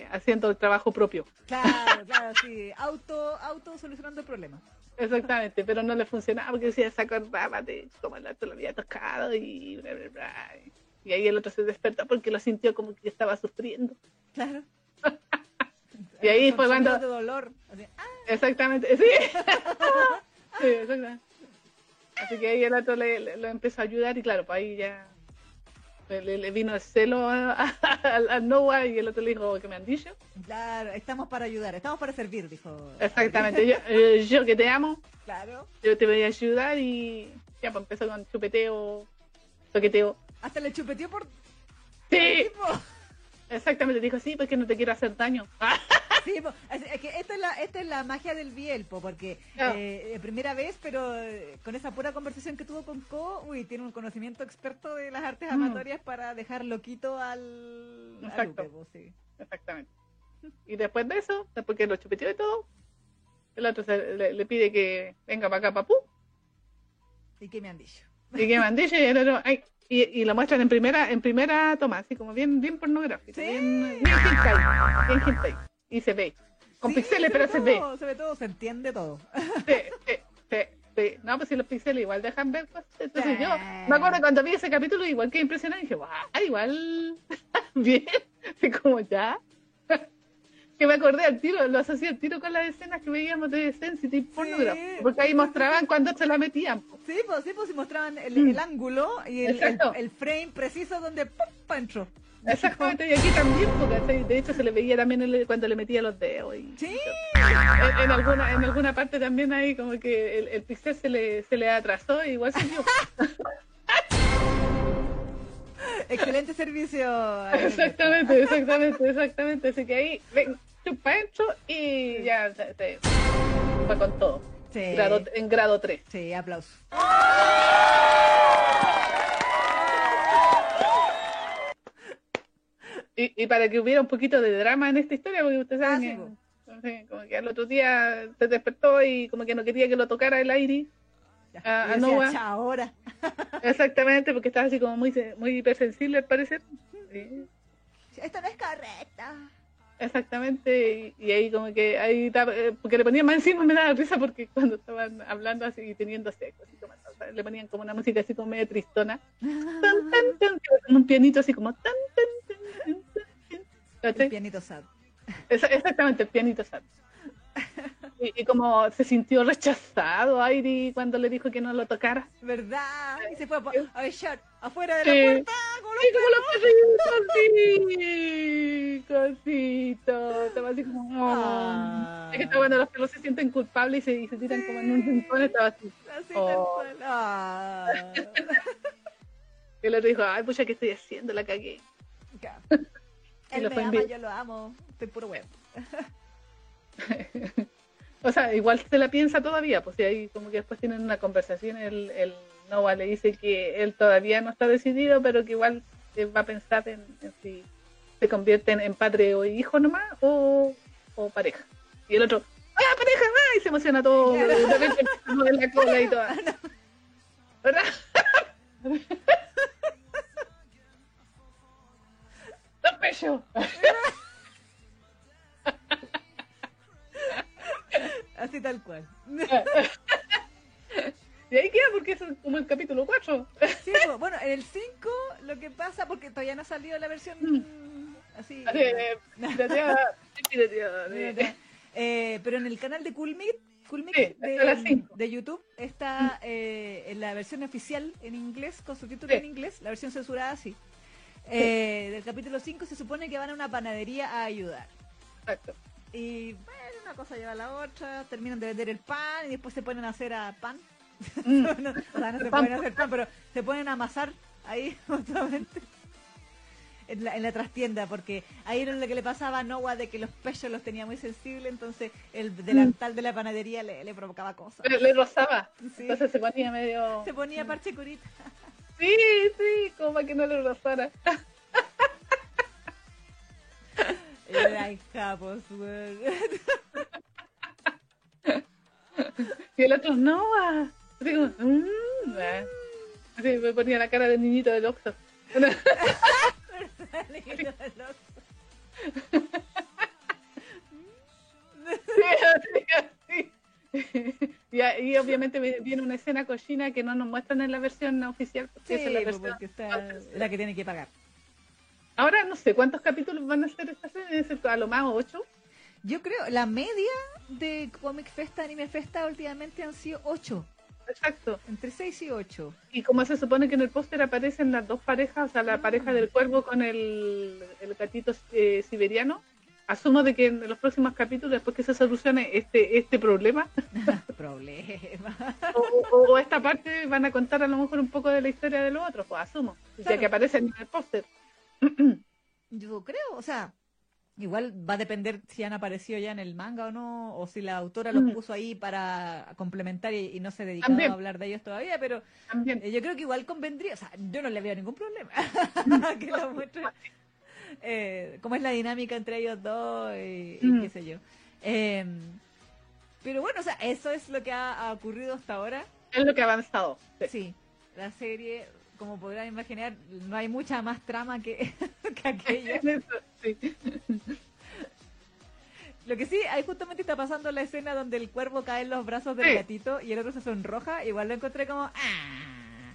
S1: eh, haciendo el trabajo propio.
S2: Claro, claro, sí. Auto, auto solucionando el problema.
S1: Exactamente, pero no le funcionaba porque decía, se acordaba de cómo el otro lo había tocado y bla, bla, bla. Y ahí el otro se despertó porque lo sintió como que estaba sufriendo.
S2: Claro.
S1: Y ahí fue cuando-
S2: de dolor. Ah,
S1: Exactamente, sí. sí, exactamente. Así que ahí el otro le, le- lo empezó a ayudar y claro, pues ahí ya le, le- vino el celo al- Noah y el otro le dijo que me han dicho.
S2: claro, estamos para ayudar, estamos para servir, dijo.
S1: Exactamente, yo, eh, yo que te amo,
S2: Claro.
S1: yo te voy a ayudar y ya pues empezó con chupeteo, toqueteo.
S2: Hasta le chupeteó por
S1: Sí, exactamente, dijo sí, porque no te quiero hacer daño. Ah,
S2: Sí, es, que esta es la, esta es la magia del Biel, po, porque
S1: Claro.
S2: eh, eh, primera vez, pero eh, con esa pura conversación que tuvo con Co, uy, tiene un conocimiento experto de las artes
S1: Mm.
S2: amatorias para dejar loquito al,
S1: Exacto.
S2: Sí.
S1: Exactamente. Y después de eso, después que lo chupeteó y todo, el otro se- le, le pide que venga para acá, papú.
S2: ¿Y qué me han dicho?
S1: Y que mandillo y el otro, ay, y, y lo muestran en primera, en primera toma, así como bien, bien pornográfico,
S2: Sí.
S1: bien, bien hentai, bien hentai. Y se ve. Con
S2: Sí,
S1: pixeles, pero se ve.
S2: Se ve todo, se entiende todo.
S1: Sí, sí, sí, sí. No, pues si los pixeles igual dejan ver cosas. Entonces yo me acuerdo cuando vi ese capítulo, igual que impresionado, y dije, guau, igual bien. Así como ya. que me acordé al tiro, lo asocié al tiro con las escenas que veíamos de Sensitive Pornography. Porque ahí mostraban cuando se la metían. po.
S2: Sí, pues sí, pues si mostraban el,
S1: Mm.
S2: el ángulo y el, el, el frame preciso donde ¡pum! pa' entró.
S1: Exactamente, y aquí también, porque de hecho se le veía también cuando le metía los dedos. Y,
S2: Sí,
S1: en, en alguna en alguna parte también ahí como que el, el pixel se le, se le atrasó y igual siguió.
S2: excelente servicio.
S1: Exactamente, exactamente, exactamente. Así que ahí, ven, chupa adentro y ya se- fue con todo.
S2: Sí.
S1: Grado- en grado 3.
S2: Sí, aplausos.
S1: Y, y para que hubiera un poquito de drama en esta historia, porque ustedes
S2: Ah,
S1: saben
S2: sí,
S1: que, como que al otro día se despertó y como que no quería que lo tocara el aire. Ah,
S2: Y
S1: ah.
S2: "Cha, ahora.
S1: Exactamente, porque estaba así como muy, muy hipersensible al parecer. Sí,
S2: Esto no es correcta.
S1: Exactamente, y, y ahí como que ahí eh, porque le ponían más encima me daba risa porque cuando estaban hablando así y teniendo sexo, así como, o sea, le ponían como una música así como medio tristona, tan, tan, tan, como un pianito así como tan, tan, tan, tan, tan,
S2: pianito sad.
S1: Exactamente, el pianito sad. Y, y como se sintió rechazado Airi cuando le dijo que no lo tocara.
S2: ¿Verdad? Y se fue a, echar afuera de la
S1: Sí.
S2: puerta con los
S1: Sí, como los perritos, sí, cosito. Estaba así como.
S2: Ah.
S1: Es que está cuando los perros se sienten culpables y se, y se tiran como en un rincón, estaba así.
S2: Así
S1: Oh.
S2: tal cual. Ah.
S1: Y el otro dijo, ay, pucha, ¿qué estoy haciendo? La cagué.
S2: Ya. Él me ama, yo lo amo. Estoy puro huevo.
S1: O sea, igual se la piensa todavía, pues y ahí como que después tienen una conversación, el, el Nova le dice que él todavía no está decidido, pero que igual eh, va a pensar en, en si se convierten en padre o hijo nomás o, o pareja. Y el otro, ¡ah, pareja! ¡ah! Y se emociona todo, de a mover la cola y todo. ¿Verdad? ¡Los pechos!
S2: Así tal cual.
S1: Y ahí queda porque es como el capítulo 4.
S2: Sí, pues, bueno, en el 5 lo que pasa, porque todavía no ha salido la versión así.
S1: Así, eh, pirateada, pirateada, de-
S2: Eh, pero en el canal de Coolmix
S1: Sí,
S2: de, YouTube está eh, en la versión oficial en inglés, con subtítulos
S1: Sí.
S2: en inglés, la versión censurada sí. Eh, del capítulo 5 se supone que van a una panadería a ayudar.
S1: Exacto.
S2: Y bueno, una cosa lleva a la otra, terminan de vender el pan y después se ponen a hacer a pan.
S1: Mm.
S2: No, o sea, no se pueden hacer pan, pero se ponen a amasar ahí justamente. En la, en la trastienda, porque ahí era lo que le pasaba a Noah de que los pechos los tenía muy sensibles, entonces el delantal de la panadería le, le provocaba cosas.
S1: Le, le rozaba.
S2: Sí.
S1: Entonces se ponía medio.
S2: Se ponía parche curita.
S1: Sí, sí, como para que no le rozara.
S2: Era weón.
S1: Y el otro, no. ah. Así como, mm, ah. Así me ponía la cara de niñito del Oxxo. Sí, así, así. Y, y obviamente vi- viene una escena cochina que no nos muestran en la versión oficial. Porque
S2: Sí,
S1: esa es la
S2: pues,
S1: versión.
S2: está la que tiene que pagar.
S1: Ahora no sé cuántos capítulos van a ser esta serie, a lo más ocho.
S2: Yo creo, la media de Comic Festa, Anime Festa últimamente han sido 8,
S1: Exacto.
S2: entre 6 y 8.
S1: Y como se supone que en el póster aparecen las dos parejas, o sea, la
S2: Ah.
S1: pareja del cuervo con el, el gatito eh, siberiano, asumo de que en los próximos capítulos, después que se solucione este este problema,
S2: Problema.
S1: o, o- o esta parte, van a contar a lo mejor un poco de la historia de los otros, pues asumo, ya que aparecen en el póster.
S2: Yo creo, o sea, igual va a depender si han aparecido ya en el manga o no, o si la autora los
S1: Mm.
S2: puso ahí para complementar y, y no se dedicaba a hablar de ellos todavía, pero eh, yo creo que igual convendría, o sea, yo no le veo ningún problema que lo muestre. Eh, cómo es la dinámica entre ellos dos y, y
S1: Mm.
S2: qué sé yo. Eh, pero bueno, o sea, eso es lo que ha, ha ocurrido hasta ahora.
S1: Es lo que ha avanzado. Sí.
S2: Sí, la serie, como podrán imaginar, no hay mucha más trama que, que aquello.
S1: Eso, sí.
S2: Lo que sí, ahí justamente está pasando la escena donde el cuervo cae en los brazos del
S1: Sí.
S2: gatito y el otro se sonroja. Igual lo encontré como. ¡Ah!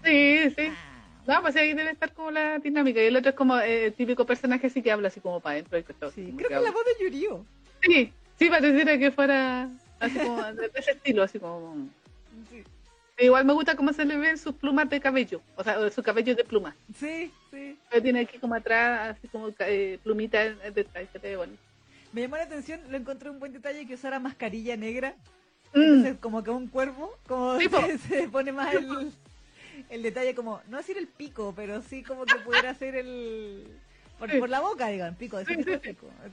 S1: Sí, sí.
S2: ¡Ah!
S1: No, pues ahí debe estar como la dinámica. Y el otro es como eh, el típico personaje así que habla así como para adentro. y que todo,
S2: Sí, creo que es la voz de Yurio.
S1: Sí, sí, pareciera que fuera así como de ese estilo, así como... Igual me gusta cómo se le ven sus plumas de cabello, o sea, su cabello de pluma.
S2: sí. sí.
S1: Pero Tiene aquí como atrás, así como eh, plumita en- detrás, te ve bonito.
S2: Me llamó la atención, lo encontré un buen detalle que usara mascarilla negra.
S1: Mm,
S2: Entonces, como que un cuervo, como
S1: Sí,
S2: se, se pone más el, el detalle, como, no decir el pico, pero sí como que pudiera ser el. Por,
S1: Sí.
S2: por la boca, digan, pico, decir
S1: Sí,
S2: pico,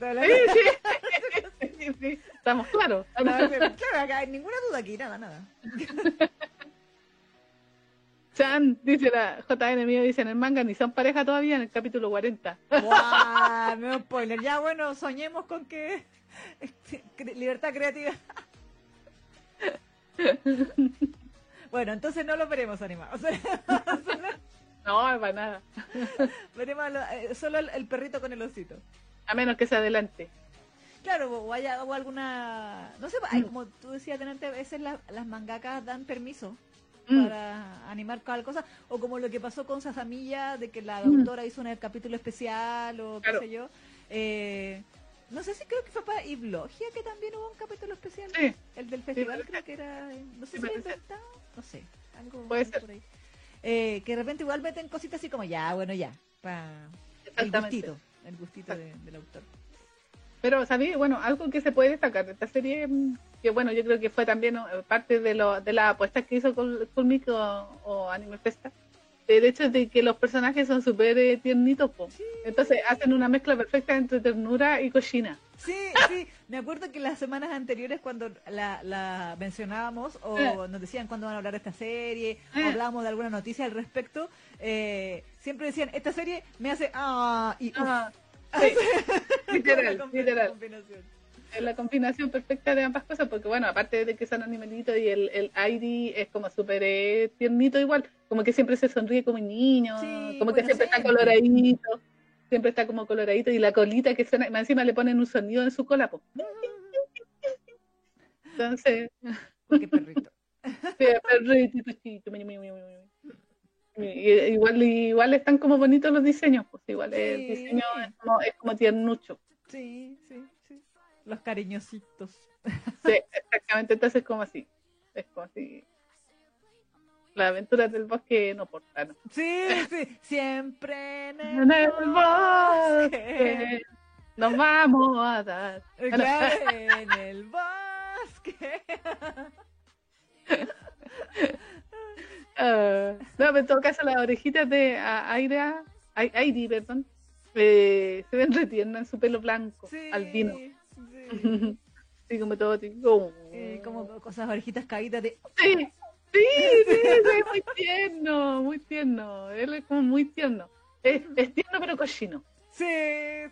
S1: sí. Sí. Estamos claros.
S2: Claro, claro, acá hay ninguna duda aquí, nada, nada.
S1: Chan, dice la JN mío, dice en el manga, ni son pareja todavía en el capítulo 40.
S2: ¡Guau! No spoiler. Ya bueno, soñemos con que. cre- Libertad creativa. Bueno, entonces no lo veremos animados.
S1: No, para nada.
S2: veremos lo- eh, solo el, el perrito con el osito.
S1: A menos que se adelante.
S2: Claro, o haya o alguna. No sé, hay, como tú decías delante, a veces la- las mangakas dan permiso
S1: Mm.
S2: para animar cada cosa. O como lo que pasó con Sasamilla, de que la
S1: Mm.
S2: autora hizo un capítulo especial o
S1: Claro.
S2: qué sé yo. Eh, no sé si creo que fue para Iblogia que también hubo un capítulo especial.
S1: Sí,
S2: El del festival creo que era. No sé
S1: Sí,
S2: si lo inventado, no sé. Algo,
S1: Puede
S2: algo
S1: ser.
S2: por ahí. Eh, que de repente igual meten cositas así como ya, bueno, ya. Pa... El gustito. El gustito de- del autor.
S1: Pero, ¿sabes? Bueno, algo que se puede destacar de esta serie, mm, que bueno, yo creo que fue también eh, parte de, lo, de las apuestas que hizo Colmic o, o Anime Festa, el hecho de que los personajes son súper eh, tiernitos, po.
S2: Sí.
S1: entonces hacen una mezcla perfecta entre ternura y cochina.
S2: Sí, sí. Me acuerdo que las semanas anteriores cuando la, la mencionábamos o
S1: Eh.
S2: nos decían cuándo van a hablar de esta serie, o
S1: Eh.
S2: hablábamos de alguna noticia al respecto, eh, siempre decían, esta serie me hace ah y uf.
S1: Sí, literal, literal.
S2: combinación.
S1: La combinación perfecta de ambas cosas, porque bueno, aparte de que son animalitos y el, el Airi es como súper eh, tiernito igual, como que siempre se sonríe como un niño,
S2: Sí,
S1: como que siempre está coloradito, siempre está como coloradito y la colita que suena, encima le ponen un sonido en su cola. Entonces,
S2: Porque perrito.
S1: sí, perrito, igual, igual están como bonitos los diseños, pues igual el
S2: Sí.
S1: diseño es como, es como tiernucho.
S2: Sí, sí, sí. Los cariñositos.
S1: Sí, exactamente, entonces como así, es como así. Las aventuras del bosque no portan.
S2: Sí, sí, siempre en el,
S1: En el
S2: bosque.
S1: nos vamos a dar.
S2: Eh, Claro, en el bosque.
S1: Ah, no, pero en todo caso, las orejitas de Aira, Ai- Airi, perdón, eh, se ven retiernas en su pelo blanco,
S2: Sí,
S1: albino.
S2: sí.
S1: Así como todo. tipo,
S2: Eh, como cosas orejitas caídas de.
S1: Sí, sí, sí, sí, muy tierno, muy tierno. Él es como muy tierno. Es, es tierno pero cochino.
S2: Sí,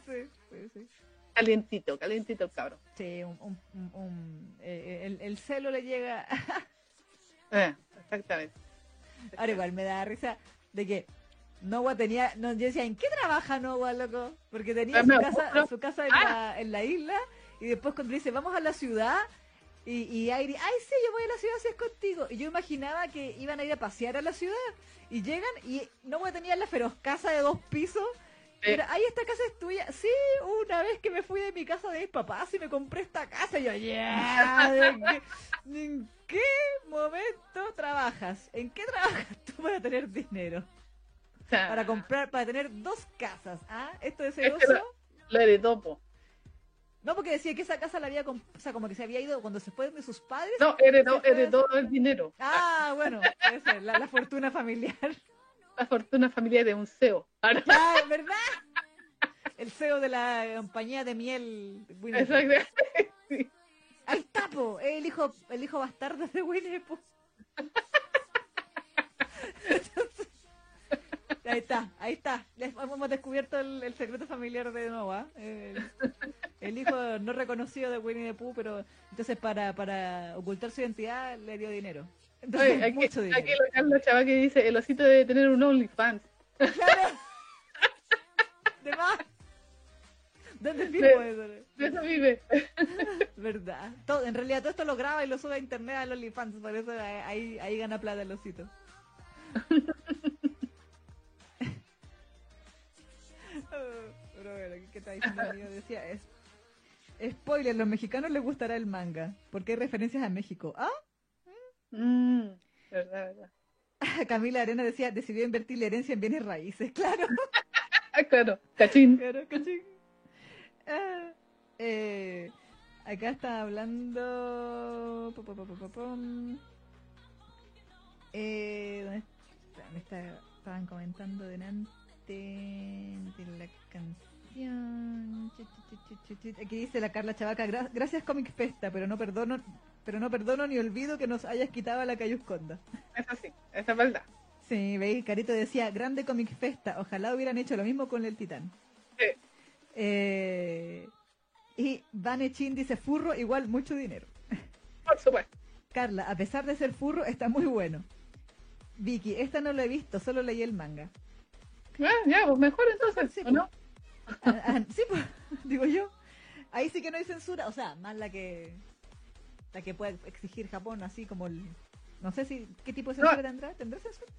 S2: sí, sí, sí.
S1: Calientito, calientito el cabrón.
S2: Sí, un, un- un- un- eh, el, el celo le llega.
S1: Eh, exactamente.
S2: Ahora igual me da risa de que Noah tenía. No, yo decía, ¿en qué trabaja Noah, loco? Porque tenía su casa, su casa en,
S1: Ah.
S2: la, en la isla y después cuando dice, vamos a la ciudad. Y, y Airi, ay, sí, yo voy a la ciudad si es contigo. Y yo imaginaba que iban a ir a pasear a la ciudad. Y llegan y Noah tenía la feroz casa de dos pisos. Pero, ay, esta casa es tuya. Sí, una vez que me fui de mi casa de mis papás y me compré esta casa. Y yo, ya, ¿de qué- ¿en qué momento trabajas? ¿En qué trabajas tú para tener dinero?
S1: Sea,
S2: Para comprar, para tener dos casas. ¿Ah? ¿Esto es
S1: Es que
S2: celoso?
S1: lo- Lo heredó, po.
S2: No, porque decía que esa casa la había, o sea, como que se había ido cuando se fue de sus padres.
S1: No, heredó, heredó el dinero.
S2: Ah, bueno, puede ser, la, la fortuna familiar.
S1: La fortuna familiar de un CEO.
S2: Ah, ¿verdad? El CEO de la compañía de miel.
S1: exacto. Sí.
S2: Ahí está, po, el hijo, el hijo bastardo de Winnie Pooh. Ahí está, ahí está. Les- hemos descubierto el, el secreto familiar de Noah. El, el hijo no reconocido de Winnie the Pooh, pero entonces para, para ocultar su identidad le dio dinero. Entonces,
S1: Oye, aquí,
S2: mucho
S1: aquí lo Carlos Chava que dice, el osito debe tener un OnlyFans.
S2: Claro. De más. ¿Dónde firmo eso?
S1: De eso vive.
S2: ¿Verdad? Todo, en realidad todo esto lo graba y lo sube a internet a los OnlyFans, por eso ahí, ahí gana plata el osito. Pero bueno, ¿qué está diciendo amigo? Decía, es, spoiler, los mexicanos les gustará el manga, porque hay referencias a México. ¿Ah?
S1: Mm, verdad, verdad.
S2: Camila Arena decía, decidió invertir la herencia en bienes raíces, claro.
S1: Ah, claro, cachín.
S2: Claro, cachín. Ah, eh, acá está hablando. Eh, ¿dónde está? Me está- estaban comentando delante de la canción. Aquí dice la Carla Chavaca, "Gra- gracias Comic Festa, pero no perdono, pero no perdono ni olvido que nos hayas quitado a la Cayusconda.
S1: Eso sí, esa es verdad.
S2: Sí, veis, Carito decía, grande Comic Festa, ojalá hubieran hecho lo mismo con el Titán.
S1: Sí.
S2: Eh, y Vane Chin dice, furro igual mucho dinero.
S1: Por supuesto.
S2: Carla, a pesar de ser furro, está muy bueno. Vicky, esta no lo he visto, solo leí el manga.
S1: Ah, ya, pues mejor entonces,
S2: Sí,
S1: ¿o no?
S2: Ah, ah, sí, pues, digo yo. Ahí sí que no hay censura, o sea, más la que la que puede exigir Japón, así como el... No sé si qué tipo de censura
S1: No.
S2: tendrá, ¿tendrá censura?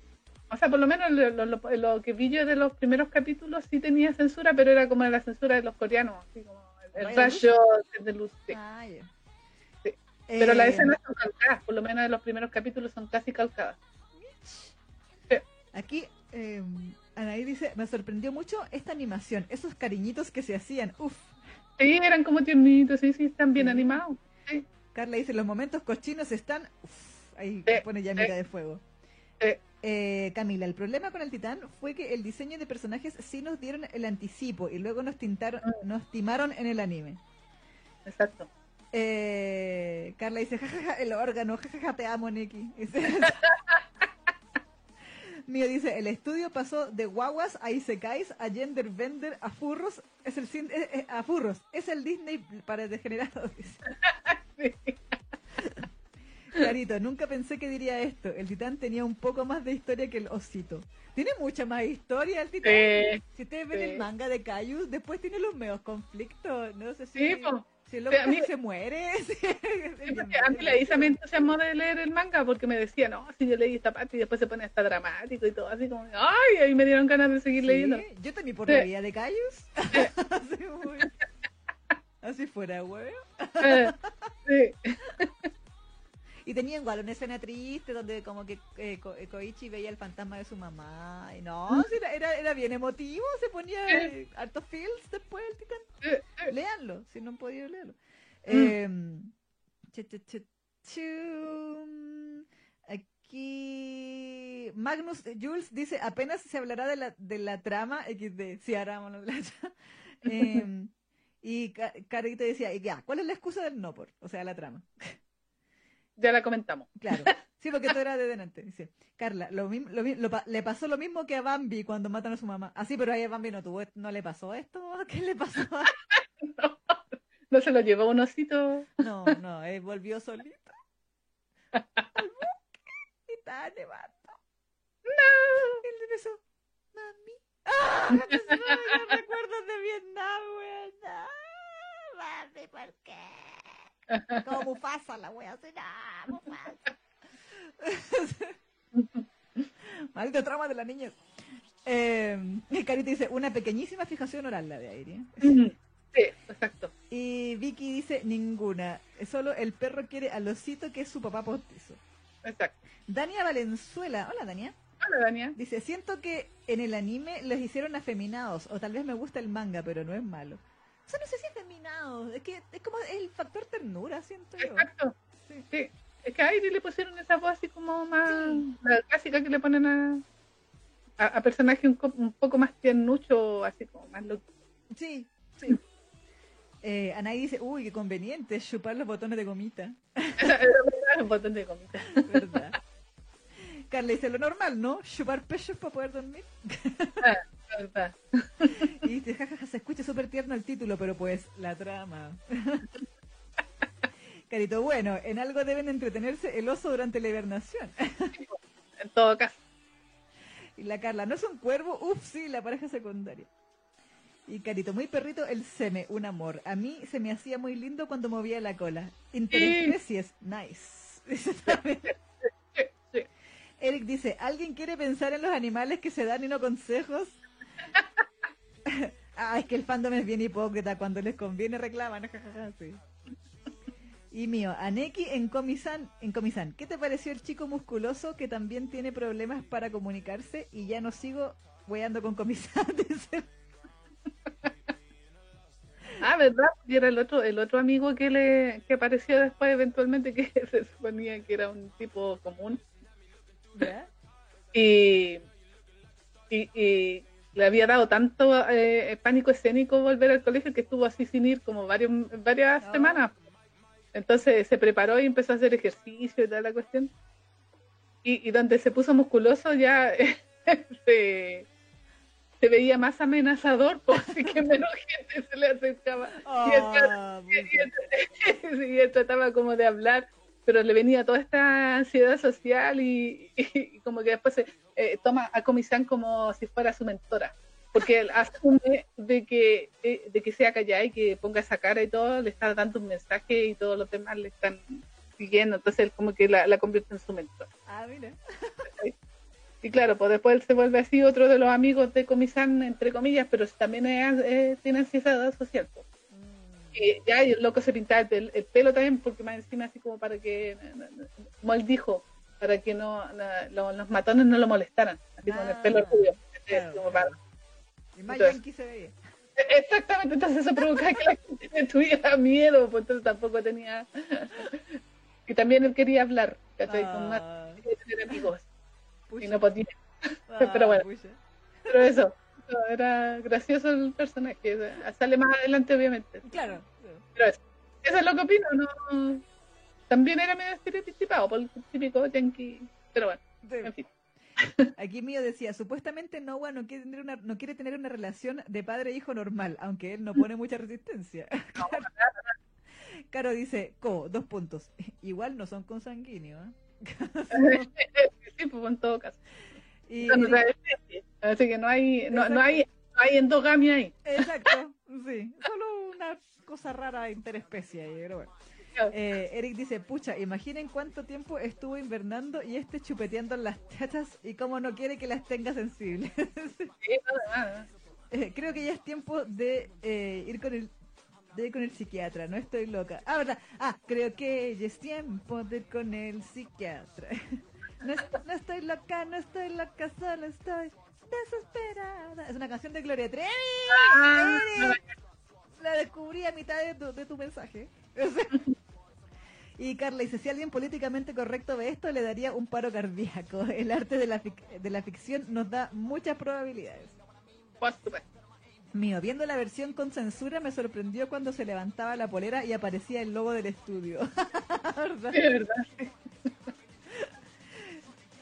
S1: O sea, por lo menos lo, lo- lo- lo que vi yo de los primeros capítulos sí tenía censura, pero era como la censura de los coreanos, así como el, el
S2: Rayo
S1: de luz. sí.
S2: Ah, ya.
S1: Sí. Pero las
S2: Eh,
S1: escenas son calcadas, por lo menos de los primeros capítulos son casi calcadas.
S2: Aquí, eh, Anaí dice, me sorprendió mucho esta animación, esos cariñitos que se hacían, uff.
S1: Sí, eran como tiernitos, sí, sí, están bien
S2: Sí.
S1: animados. Sí,
S2: Carla dice, los momentos cochinos están, uff, ahí pone llamita
S1: sí.
S2: de fuego. Eh, Camila, el problema con el titán fue que el diseño de personajes sí nos dieron el anticipo y luego nos tintaron,
S1: Mm.
S2: nos timaron en el anime.
S1: Exacto.
S2: Eh, Carla dice, jajaja, el órgano, jajaja, te amo, Neki. Mío dice, el estudio pasó de guaguas a isekais, a gender vender, a furros, es el eh, eh, a furros, es el Disney para degenerados. dice.
S1: Sí.
S2: Clarito, nunca pensé que diría esto. El titán tenía un poco más de historia que el osito. Tiene mucha más historia el titán.
S1: Sí,
S2: Si ustedes ven el manga de Cayus, después tiene los medios conflictos. No sé si,
S1: Sí.
S2: Si el loco
S1: mí-
S2: se muere. sí.
S1: A mí la Isa me entusiasmó de leer el manga porque me decía, no, si yo leí esta parte y después se pone hasta dramático y todo así como, ay, ahí me dieron ganas de seguir
S2: Sí,
S1: leyendo.
S2: Yo también por la vida de Cayus. así, así fuera, güey.
S1: Eh, sí.
S2: Y tenía igual una escena triste donde como que eh, Ko- eh, Koichi veía el fantasma de su mamá. Y no, sí, era, era, bien emotivo, se ponía eh, hartos feels después el titán.
S1: Eh, eh,
S2: Leanlo, si no han podido leerlo.
S1: Mm.
S2: Eh, chu. Aquí Magnus eh, Jules dice apenas se hablará de la, de la trama XD, si la eh, y Ca- Carita decía, y ya, ¿cuál es la excusa del no por? O sea, la trama.
S1: Ya la comentamos.
S2: Claro. Sí, porque esto era de delante. Dice, Carla, lo mismo, lo, lo le pasó lo mismo que a Bambi cuando matan a su mamá. Así, pero ahí a Bambi no tuvo, no le pasó esto. ¿Qué le pasó?
S1: No se lo llevó un osito.
S2: No, no, él volvió solito. Al bosque y estaba nevando.
S1: No.
S2: Él le besó, mami. ¡Ah! Recuerdos de Vietnam, weón. ¡Ah! Mami, ¿por qué? Como Mufasa, la wea así, no, Mufasa. Maldito trauma de la niña. Eh, Carita dice, una pequeñísima fijación oral la de aire.
S1: Sí, exacto.
S2: Y Vicky dice, ninguna. Solo el perro quiere al osito que es su papá postizo.
S1: Exacto.
S2: Dania Valenzuela, hola Dania,
S1: Hola, Dania.
S2: dice, siento que en el anime los hicieron afeminados, o tal vez me gusta el manga, pero no es malo. O sea, no sé si afeminados, es que es como el factor ternura, siento yo.
S1: Exacto.
S2: Sí.
S1: Sí. Es que a Airi le pusieron esa voz así como más.
S2: Sí.
S1: La clásica que le ponen a. A, a personaje un, co- un poco más tiernucho, así como más loco.
S2: Sí, sí. Eh, Anaí dice, uy, qué conveniente chupar los botones de gomita.
S1: Es un botón de comida.
S2: ¿Verdad? Carla dice, lo normal, ¿no? Chupar pechos para poder dormir.
S1: Ah, verdad.
S2: Y jajaja, se escucha súper tierno el título, pero pues, la trama. Carito, bueno, en algo deben entretenerse el oso durante la hibernación.
S1: En todo caso.
S2: y la Carla, ¿no es un cuervo? Uf, sí, la pareja secundaria. Y Carito, muy perrito, el seme, un amor. A mí se me hacía muy lindo cuando movía la cola. Interespecies, nice.
S1: Sí, sí.
S2: Eric dice, ¿alguien quiere pensar en los animales que se dan y no consejos? Ah, es que el fandom es bien hipócrita, cuando les conviene reclaman. sí. Y mío, Aneki en Comisan, en Comisan, ¿qué te pareció el chico musculoso que también tiene problemas para comunicarse y ya no sigo weando con Comisan?
S1: Ah, ¿verdad? Y era el otro, el otro amigo que le que apareció después eventualmente que se suponía que era un tipo común.
S2: ¿Ya?
S1: Y, y, y le había dado tanto eh, pánico escénico volver al colegio que estuvo así sin ir como varios, varias
S2: Ah.
S1: semanas. Entonces se preparó y empezó a hacer ejercicio y toda la cuestión. Y, y donde se puso musculoso ya se, se veía más amenazador, porque que menos gente se le acercaba. Y él,
S2: Ah,
S1: y él- y él trataba como de hablar, pero le venía toda esta ansiedad social y, y como que después se, eh, toma a Comisán como si fuera su mentora, porque él asume de que, eh, de que sea callada y que ponga esa cara y todo, le está dando un mensaje y todos los demás le están siguiendo, entonces él como que la, la convierte en su mentor.
S2: ah, mira.
S1: Y claro, pues después él se vuelve así otro de los amigos de Comisán, entre comillas, pero también es, eh, tiene ansiedad social. pues. Ya y el loco se pintaba el, el pelo también, porque más encima así como para que, como él dijo, para que no, na- lo- los matones no lo molestaran, así con el pelo
S2: Ah,
S1: rubio.
S2: claro,
S1: como para-
S2: Y más
S1: Entonces-
S2: se veía.
S1: Exactamente, entonces eso provocaba que la gente tuviera miedo, pues entonces tampoco tenía... Y también él quería hablar, ¿cachai? Con más,
S2: Ah,
S1: quería tener amigos, y no podía.
S2: Ah,
S1: pero bueno.
S2: pucha.
S1: Pero eso, era gracioso el personaje, sale más adelante obviamente.
S2: Claro.
S1: Pero eso, eso es lo que opino, ¿no? También era medio estereotipado por el típico yankee, pero bueno, en fin.
S2: Aquí mío decía, supuestamente Noah no quiere tener una, no quiere tener una relación de padre-hijo normal, aunque él no pone mucha resistencia. Caro dice, Co, dos puntos. Igual no son consanguíneos. ¿eh?
S1: sí, pues en todo caso.
S2: Y,
S1: otra especie, Así que no hay, no, no hay, no hay endogamia ahí.
S2: exacto, sí. Solo una cosa rara interespecie ahí, pero bueno. Eh, Eric dice, pucha, imaginen cuánto tiempo estuvo invernando y este chupeteando las tetas y cómo no quiere que las tenga sensibles. Eh, creo que ya es tiempo de eh, ir con el de ir con el psiquiatra, no estoy loca. Ah, verdad. Ah, creo que ya es tiempo de ir con el psiquiatra. No, no estoy loca, no estoy loca, solo estoy desesperada. Es una canción de Gloria Trevi.
S1: Ah.
S2: La descubrí a mitad de tu, de tu mensaje. Y Carla dice, si alguien políticamente correcto ve esto, le daría un paro cardíaco. El arte de la, fic- de la ficción nos da muchas probabilidades.
S1: por supuesto.
S2: Mío, viendo la versión con censura me sorprendió cuando se levantaba la polera y aparecía el logo del estudio. ¿Verdad?
S1: Sí, verdad.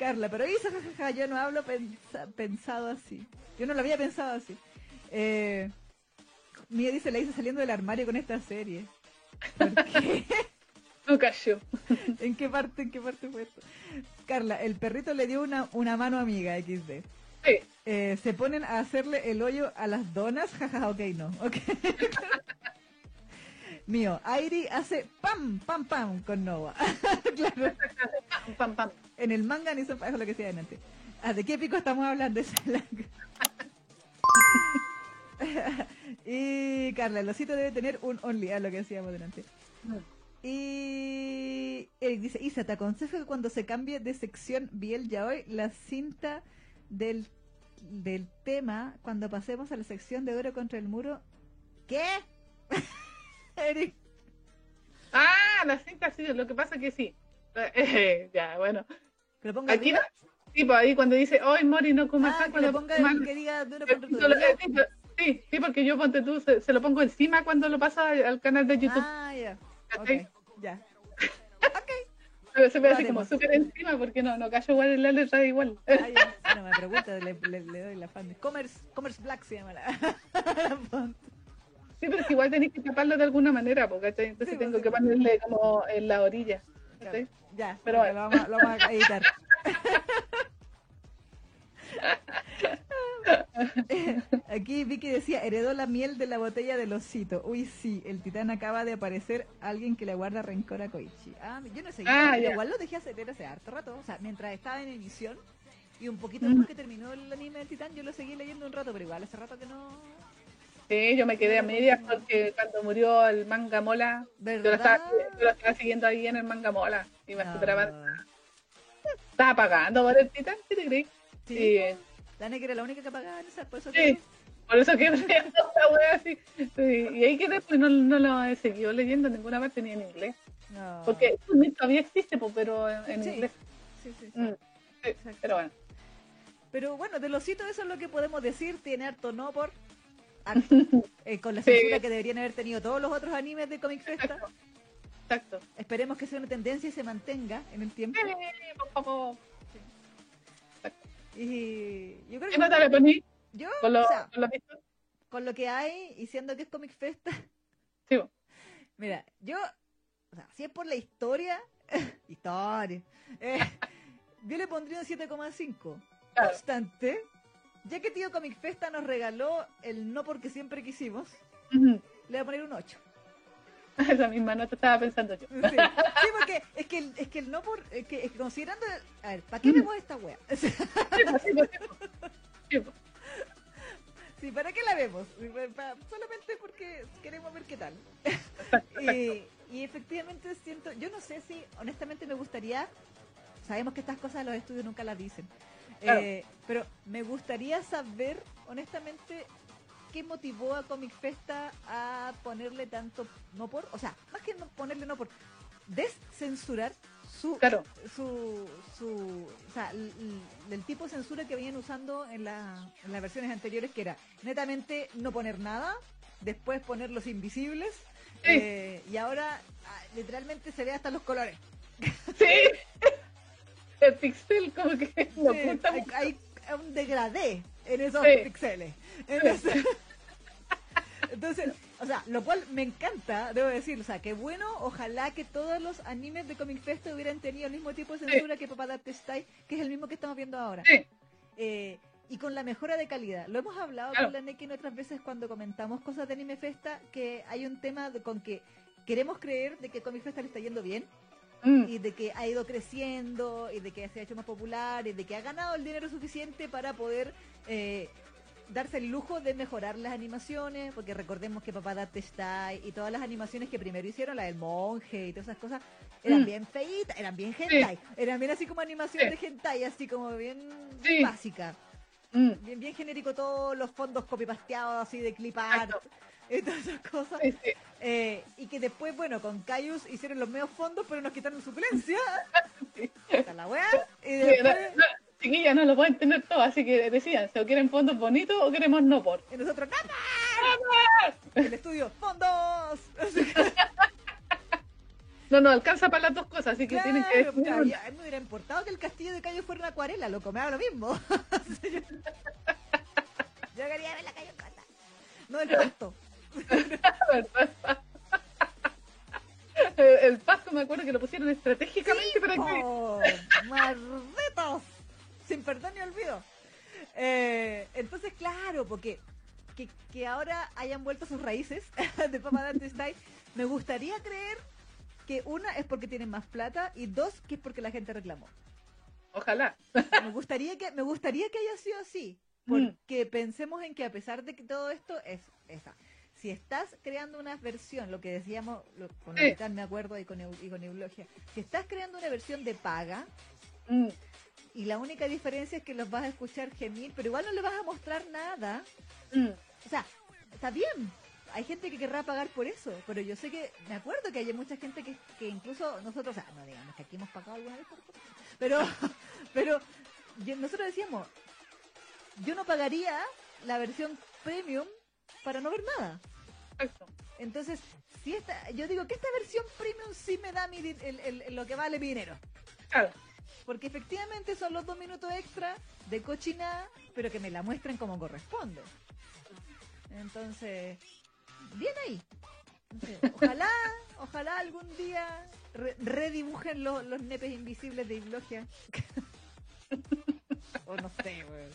S2: Carla, pero Isa, jajaja, yo no hablo pensa- pensado así. Yo no lo había pensado así. Eh, Mía dice, la hice saliendo del armario con esta serie. ¿Por qué?
S1: No cayó.
S2: ¿En qué parte, en qué parte fue esto? Carla, el perrito le dio una, una mano amiga, XD.
S1: Sí.
S2: Eh, se ponen a hacerle el hoyo a las donas, jajaja, ok, no, ok. Mío, Airi hace pam, pam, pam con Nova. claro,
S1: Pam, pam, pam.
S2: En el manga ni se lo que decía delante. Ah, ¿De qué pico estamos hablando? Y Carla, el osito debe tener un only, a lo que decíamos delante. Y Eric dice, Isa, te aconsejo que cuando se cambie de sección Biel ya hoy, la cinta del, del tema, cuando pasemos a la sección de oro contra el muro. ¿Qué? Eric,
S1: Ah, la cinta sí, lo que pasa que sí. Eh, ya, bueno.
S2: Que lo ponga
S1: Aquí,
S2: arriba.
S1: sí, pues ahí cuando dice, hoy Mori no comas
S2: Ah,
S1: pan",
S2: que lo ponga que diga duro muro.
S1: eh, sí, Sí, sí, porque yo ponte tú, se, se lo pongo encima cuando lo pasa al canal de YouTube.
S2: Ah, ya.
S1: ¿cachai?
S2: Ok, ya.
S1: Pero se ve así como súper encima porque no, no cayó igual en la letra igual.
S2: Ah, ya. No me pregunta, le, le, le doy la fan. Commerce, Commerce Black se llama la, la font.
S1: Sí, pero es que igual tenéis que taparlo de alguna manera, porque entonces
S2: Sí,
S1: tengo
S2: pues,
S1: que
S2: sí.
S1: ponerle como en la orilla.
S2: Ya,
S1: Pero
S2: lo, vamos, lo vamos a editar. Aquí Vicky decía, heredó la miel de la botella del osito. Uy, sí, el titán acaba de aparecer alguien que le guarda rencor a Koichi. Ah, yo no sé,
S1: Ah,
S2: igual lo dejé hacer hace harto rato. O sea, mientras estaba en emisión y un poquito
S1: Mm.
S2: después que terminó el anime del titán, yo lo seguí leyendo un rato, pero igual hace rato que no...
S1: Sí, yo me quedé a medias porque cuando murió el manga mola, yo lo, estaba,
S2: ¿Verdad?
S1: yo lo estaba siguiendo ahí en el manga mola y me
S2: No.
S1: superaba. Estaba pagando por el titán, ¿qué te crees?
S2: Sí,
S1: Sí,
S2: la negra era la única que pagaba en esa, por eso
S1: Sí.
S2: que-
S1: Por eso que esa wea así. Sí, y ahí quedé, pues no, no lo he seguido leyendo en ninguna parte ni en inglés.
S2: No.
S1: Porque todavía existe, pero en,
S2: Sí.
S1: inglés.
S2: Sí, sí, sí.
S1: Mm, sí, pero bueno.
S2: Pero bueno, de los hitos eso es lo que podemos decir, tiene harto no por harto. Eh, con la
S1: Sí.
S2: censura que deberían haber tenido todos los otros animes de Comic Festa.
S1: Exacto. Exacto.
S2: Esperemos que sea una tendencia y se mantenga en el tiempo.
S1: Eh, por favor.
S2: Y yo creo
S1: ¿Qué
S2: que
S1: nota le poní
S2: yo,
S1: con lo,
S2: o sea,
S1: con lo visto?
S2: con lo que hay y siendo que es Comic Festa,
S1: Sí,
S2: mira, yo, o sea, si es por la historia, historia, eh, yo le pondría un 7,5.
S1: Claro.
S2: Obstante, ya que tío Comic Festa nos regaló el no porque siempre quisimos, le voy a poner un 8.
S1: Esa misma nota estaba pensando yo.
S2: Sí, sí, porque es que el, es que el no por. Es que, es que considerando. A ver, ¿para qué vemos esta wea?
S1: Sí, po, sí, sí, po. Sí,
S2: ¿para qué la vemos? Solamente porque queremos ver qué tal. Y, y efectivamente siento. Yo no sé si, honestamente, me gustaría. Sabemos que estas cosas los estudios nunca las dicen.
S1: Claro.
S2: Eh, pero me gustaría saber, honestamente, qué motivó a Comic Festa a ponerle tanto no por. O sea, más que no ponerle no por. Descensurar su
S1: Claro.
S2: su, su o sea, el tipo de censura que venían usando en, la- en las versiones anteriores, que era netamente no poner nada, después poner los invisibles,
S1: Sí.
S2: eh, y ahora ah, literalmente se ve hasta los colores.
S1: Sí. El pixel como que lo
S2: hay,
S1: mucho.
S2: hay un degradé en esos
S1: Sí.
S2: píxeles. Entonces, entonces, o sea, lo cual me encanta, debo decir, o sea, que bueno, ojalá que todos los animes de Comic Fest hubieran tenido el mismo tipo de censura que Papá Date Style, que es el mismo que estamos viendo ahora. Eh, y con la mejora de calidad. Lo hemos hablado
S1: Claro.
S2: con la Neki otras veces cuando comentamos cosas de Anime Festa, que hay un tema de- con que queremos creer de que Comic Festa le está yendo bien
S1: Mm,
S2: y de que ha ido creciendo y de que se ha hecho más popular y de que ha ganado el dinero suficiente para poder eh, darse el lujo de mejorar las animaciones, porque recordemos que Papá Date está y todas las animaciones que primero hicieron, la del monje y todas esas cosas, eran
S1: Mm.
S2: bien feitas, eran bien hentai, eran bien así como animación
S1: Sí.
S2: de hentai, así como bien
S1: Sí.
S2: básica,
S1: Mm,
S2: bien, bien genérico todos los fondos copipasteados así de clip art
S1: Exacto.
S2: Y todas esas cosas.
S1: sí, sí.
S2: Eh, y que después, bueno, con Cayus hicieron los medios fondos, pero nos quitaron suplencia.
S1: Sí.
S2: Está la weá. Y
S1: Sí,
S2: después,
S1: no, no, chiquillas, no lo pueden tener todo, así que decían, ¿se quieren fondos bonitos o queremos no por?
S2: y nosotros, ¡Nada! El estudio, ¡fondos! Que,
S1: No nos alcanza para las dos cosas, así que tienen que
S2: claro, puta, ya, me hubiera importado que el castillo de Cayo fuera una acuarela, loco, me haga lo mismo. yo, quería ver la Cayo Costa. No el pasto.
S1: El, paso me acuerdo que lo pusieron estratégicamente para que...
S2: ¡Malditos! Sin perdón ni olvido. Eh, entonces, claro, porque que, que ahora hayan vuelto sus raíces de Papa Dante Style, me gustaría creer que una es porque tienen más plata y dos que es porque la gente reclamó.
S1: Ojalá.
S2: Me gustaría que me gustaría que haya sido así,
S1: Mm.
S2: porque pensemos en que a pesar de que todo esto es esa. Si estás creando una versión, lo que decíamos lo- con. Evitar, me acuerdo, y con, y con Eulogia, si estás creando una versión de paga,
S1: Mm,
S2: y la única diferencia es que los vas a escuchar gemir, pero igual no le vas a mostrar nada.
S1: mm.
S2: O sea, está bien. Hay gente que querrá pagar por eso, pero yo sé que, me acuerdo que hay mucha gente que, que incluso nosotros, o sea, no digamos que aquí hemos pagado alguna vez pero, pero yo- nosotros decíamos, yo no pagaría la versión premium para no ver nada.
S1: Exacto.
S2: Entonces, si esta, yo digo que esta versión premium sí me da mi, el- el- lo que vale mi dinero.
S1: Claro.
S2: Porque efectivamente son los dos minutos extra de cochina, pero que me la muestren como corresponde. Entonces, bien ahí. Entonces, ojalá, ojalá algún día re- redibujen lo- los nepes invisibles de Iblogia. o no sé, weón.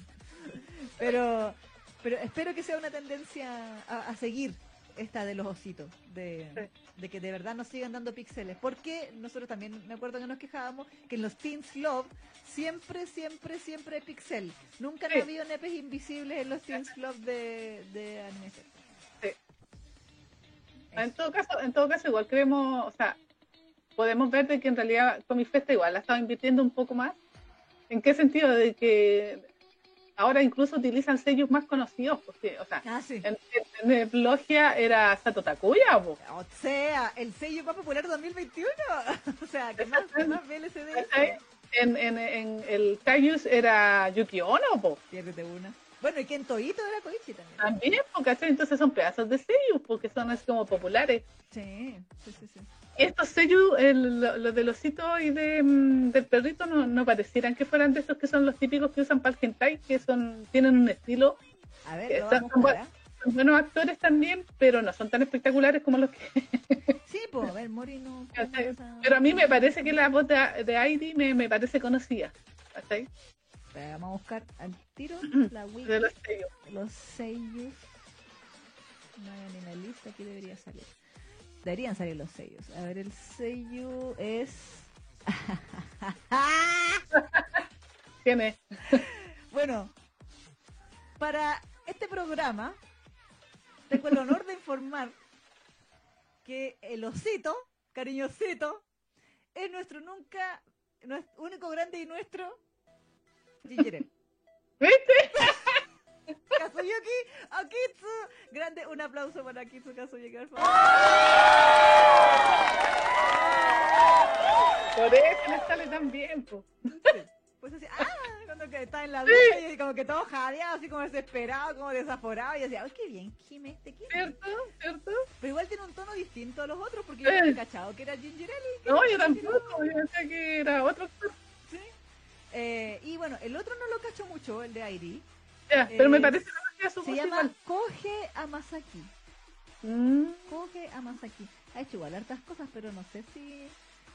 S2: Pero, pero espero que sea una tendencia a, a seguir esta de los ositos, de, de que de verdad nos sigan dando píxeles. Porque nosotros también, me acuerdo que nos quejábamos que en los Teens Love siempre, siempre, siempre hay pixel. Nunca
S1: Sí.
S2: no ha habido nepes invisibles en los Teens Love de, de anime.
S1: Sí. En todo caso, en todo caso igual creemos, o sea, podemos ver de que en realidad Comic Festa igual ha estado invirtiendo un poco más. ¿En qué sentido? De que ahora incluso utilizan sellos más conocidos, porque, o sea,
S2: Ah, sí.
S1: en, en, en Logia era Sato Takuya,
S2: O sea, el sello más popular 2021. o sea, que más, más.
S1: ¿cachai? En, en, en el Kaius era Yuki Ono, po.
S2: Piérdete una. Bueno, y que en Toito era Koichi también.
S1: También, po, ¿cachai? Entonces son pedazos de sellos, porque son así como populares.
S2: Sí, sí, sí, sí.
S1: Estos sellos, el- lo, del osito y de, mm, del perrito, no, no parecieran que fueran de esos que son los típicos que usan para el hentai, que son tienen un estilo,
S2: A ver,
S1: Eh,
S2: lo
S1: son-
S2: vamos a ¿ah?
S1: son buenos actores también, pero no son tan espectaculares como los que...
S2: Sí, pues, a ver, Mori no.
S1: Pero a mí me parece que la voz de, de Heidi me, me parece conocida, ¿cachai?
S2: Espera, vamos a buscar al tiro la wiki,
S1: De los sellos.
S2: los sellos. No hay ni la lista, aquí debería salir. Deberían salir los sellos. A ver, el sello es.
S1: ¿Quién es?
S2: Bueno, para este programa tengo el honor de informar que el osito, cariñosito, es nuestro nunca, nuestro único grande y nuestro.
S1: ¿Viste?
S2: Kazuyuki Akitsu. Grande, un aplauso para Akitsu Kazuyuki, por favor.
S1: Por eso le sale tan bien, po.
S2: Pues así, ah, cuando que está en la ducha y como que todo jadeado, así como desesperado, como desaforado, y decía, ay, qué bien, Jime, este.
S1: ¿Cierto? ¿Cierto?
S2: Pero igual tiene un tono distinto a los otros, porque yo no había cachado que era Ginger
S1: No, yo tampoco, yo pensé que era otro actor.
S2: Sí. Eh, y bueno, el otro no lo cacho mucho, el de Airi.
S1: Ya, pero me
S2: Eh,
S1: parece su
S2: Se llama
S1: igual.
S2: Koje Amasaki.
S1: Mm,
S2: Koje Amasaki. Ha hecho igual hartas cosas, pero no sé si...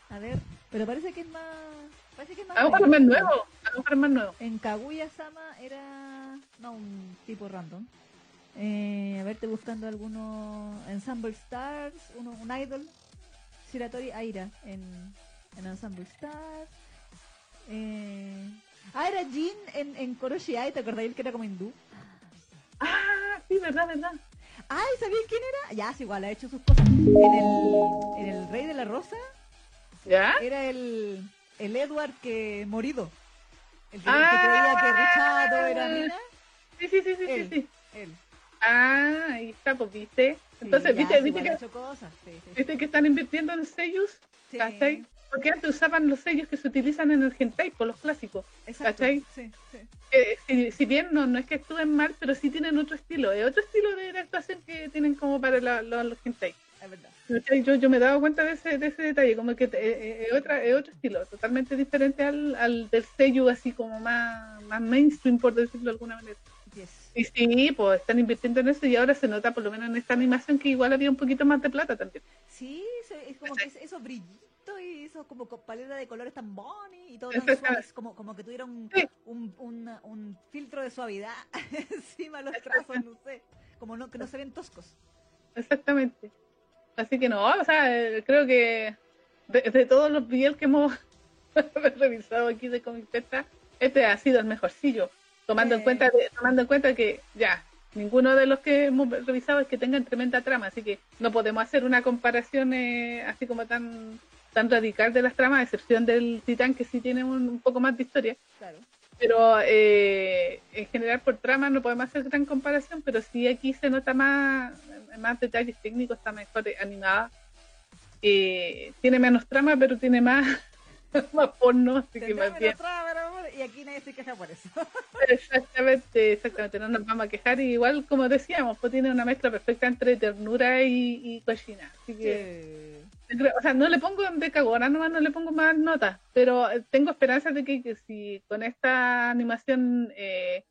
S2: A ver, pero parece que es más... Parece que es más...
S1: a más nuevo, a más nuevo.
S2: En Kaguya-sama era... No, un tipo random. Eh, a ver, te buscando algunos... Ensemble Stars, uno, un idol. Shiratori Aira en, en Ensemble Stars. Eh... Ah, era Jin en, en Koroshi Ai, ¿te acordáis que era como hindú?
S1: sí, verdad, verdad.
S2: Ay, ¿sabían quién era? Ya, es igual, ha hecho sus cosas. En el, en el Rey de la Rosa
S1: ¿Ya?
S2: era el, el Edward que morido. El que, el que
S1: Ah.
S2: creía que Richard era mina.
S1: Sí, sí, sí, sí, sí,
S2: Él.
S1: sí.
S2: Él.
S1: Ah, ahí está, pues, ¿viste?
S2: Sí,
S1: Entonces,
S2: ya,
S1: ¿viste,
S2: sí,
S1: viste, que,
S2: cosas. Sí, sí, sí.
S1: ¿viste que están invirtiendo en sellos?
S2: Sí.
S1: Porque antes usaban los sellos que se utilizan en el hentai, por los clásicos.
S2: Exacto.
S1: ¿Cachai?
S2: Sí, sí.
S1: Eh, si, si bien no, no es que actúen mal, pero sí tienen otro estilo. Es otro estilo de, de actuación que tienen como para la- la- los hentai.
S2: Es verdad.
S1: ¿Cachai? Yo, yo me he dado cuenta de ese, de ese detalle, como que eh, eh, es, otra, es otro estilo, totalmente diferente al, al del sello así como más, más mainstream, por decirlo de alguna manera.
S2: Yes.
S1: Y sí, pues están invirtiendo en eso y ahora se nota, por lo menos en esta animación, que igual había un poquito más de plata también.
S2: Sí, es como que es- esos y esos como co- paleta de colores tan boni y todo tan suaves, como, como que tuviera un,
S1: Sí.
S2: un, un, un filtro de suavidad encima de los trazos, no sé, como no, que no se ven toscos.
S1: Exactamente. Así que no, o sea, eh, creo que de, de todos los BL que hemos revisado aquí de Comic Festa, este ha sido el mejorcillo, tomando en cuenta de- tomando en cuenta que ya ninguno de los que hemos revisado es que tengan tremenda trama, así que no podemos hacer una comparación eh, así como tan tan radical de las tramas, a excepción del Titán que sí tiene un, un poco más de historia.
S2: Claro.
S1: pero eh, en general por trama no podemos hacer gran comparación, pero sí aquí se nota más, más detalles técnicos, está mejor animada. Eh, tiene menos trama, pero tiene más, más porno, así que más bien.
S2: trama, Y aquí nadie se queja por eso.
S1: Exactamente, exactamente, no nos vamos a quejar. Y igual, como decíamos, pues tiene una mezcla perfecta entre ternura y, y cochina. Así que, o sea, no le pongo de cagona, nomás no le pongo más notas, pero eh, tengo esperanzas de que, que si con esta animación eh,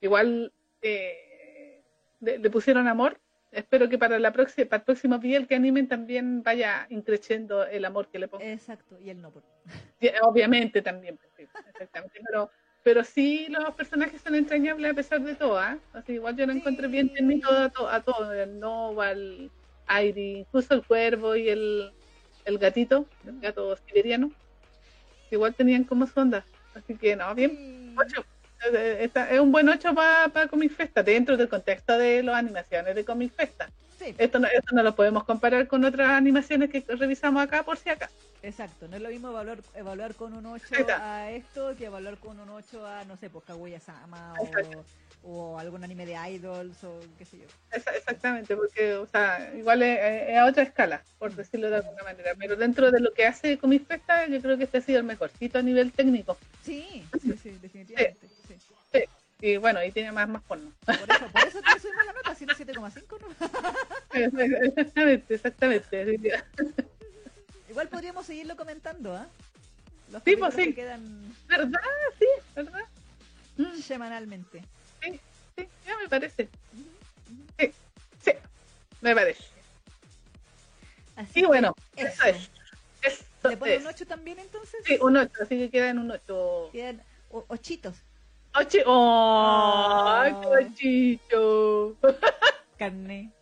S1: igual eh, le, le pusieron amor, espero que para la próxima, para el próximo PL que animen también vaya increciendo el amor que le pongan.
S2: Exacto, y el no por.
S1: Sí, Obviamente también, pues, sí, exactamente, pero pero sí los personajes son entrañables a pesar de todo, ¿ah? Así, igual yo lo encontré bien
S2: Sí.
S1: ternito a, to- a todos, el Nova, el Airi, incluso el cuervo y el, el gatito, el gato siberiano, igual tenían como su onda, así que no, bien,
S2: Sí.
S1: 8. Es un buen 8 para Comic Festa, dentro del contexto de las animaciones de Comic Festa.
S2: Sí,
S1: Esto no, esto no lo podemos comparar con otras animaciones que revisamos acá, por si acá.
S2: exacto. No es lo mismo evaluar, evaluar con un 8
S1: Exacto.
S2: a esto que evaluar con un 8 a, no sé, pues Kaguya-sama o, o algún anime de idols o qué sé yo.
S1: Exactamente, porque, o sea, igual es, es a otra escala, por decirlo de alguna manera. Pero dentro de lo que hace Comic Festa, yo creo que este ha sido el mejorcito a nivel técnico.
S2: Sí, sí, sí, definitivamente. Sí.
S1: Y bueno, y tiene más, más porno.
S2: Por eso, por eso te subimos la nota, si no 7,5, ¿no?
S1: exactamente, exactamente.
S2: Igual podríamos seguirlo comentando, ¿ah? Los
S1: Sí, pues, sí.
S2: que quedan
S1: ¿Verdad? Sí, ¿verdad? Mm,
S2: semanalmente.
S1: sí, sí, ya me parece. Sí, sí, me parece.
S2: Así
S1: Y bueno,
S2: eso.
S1: eso es. Eso
S2: ¿Le pone
S1: es.
S2: un 8 también entonces?
S1: Sí, un 8, así que queda en un 8.
S2: Quedan ochitos.
S1: ¡Ocho! ¡Oh! ¡Ay, chicho!
S2: Carne.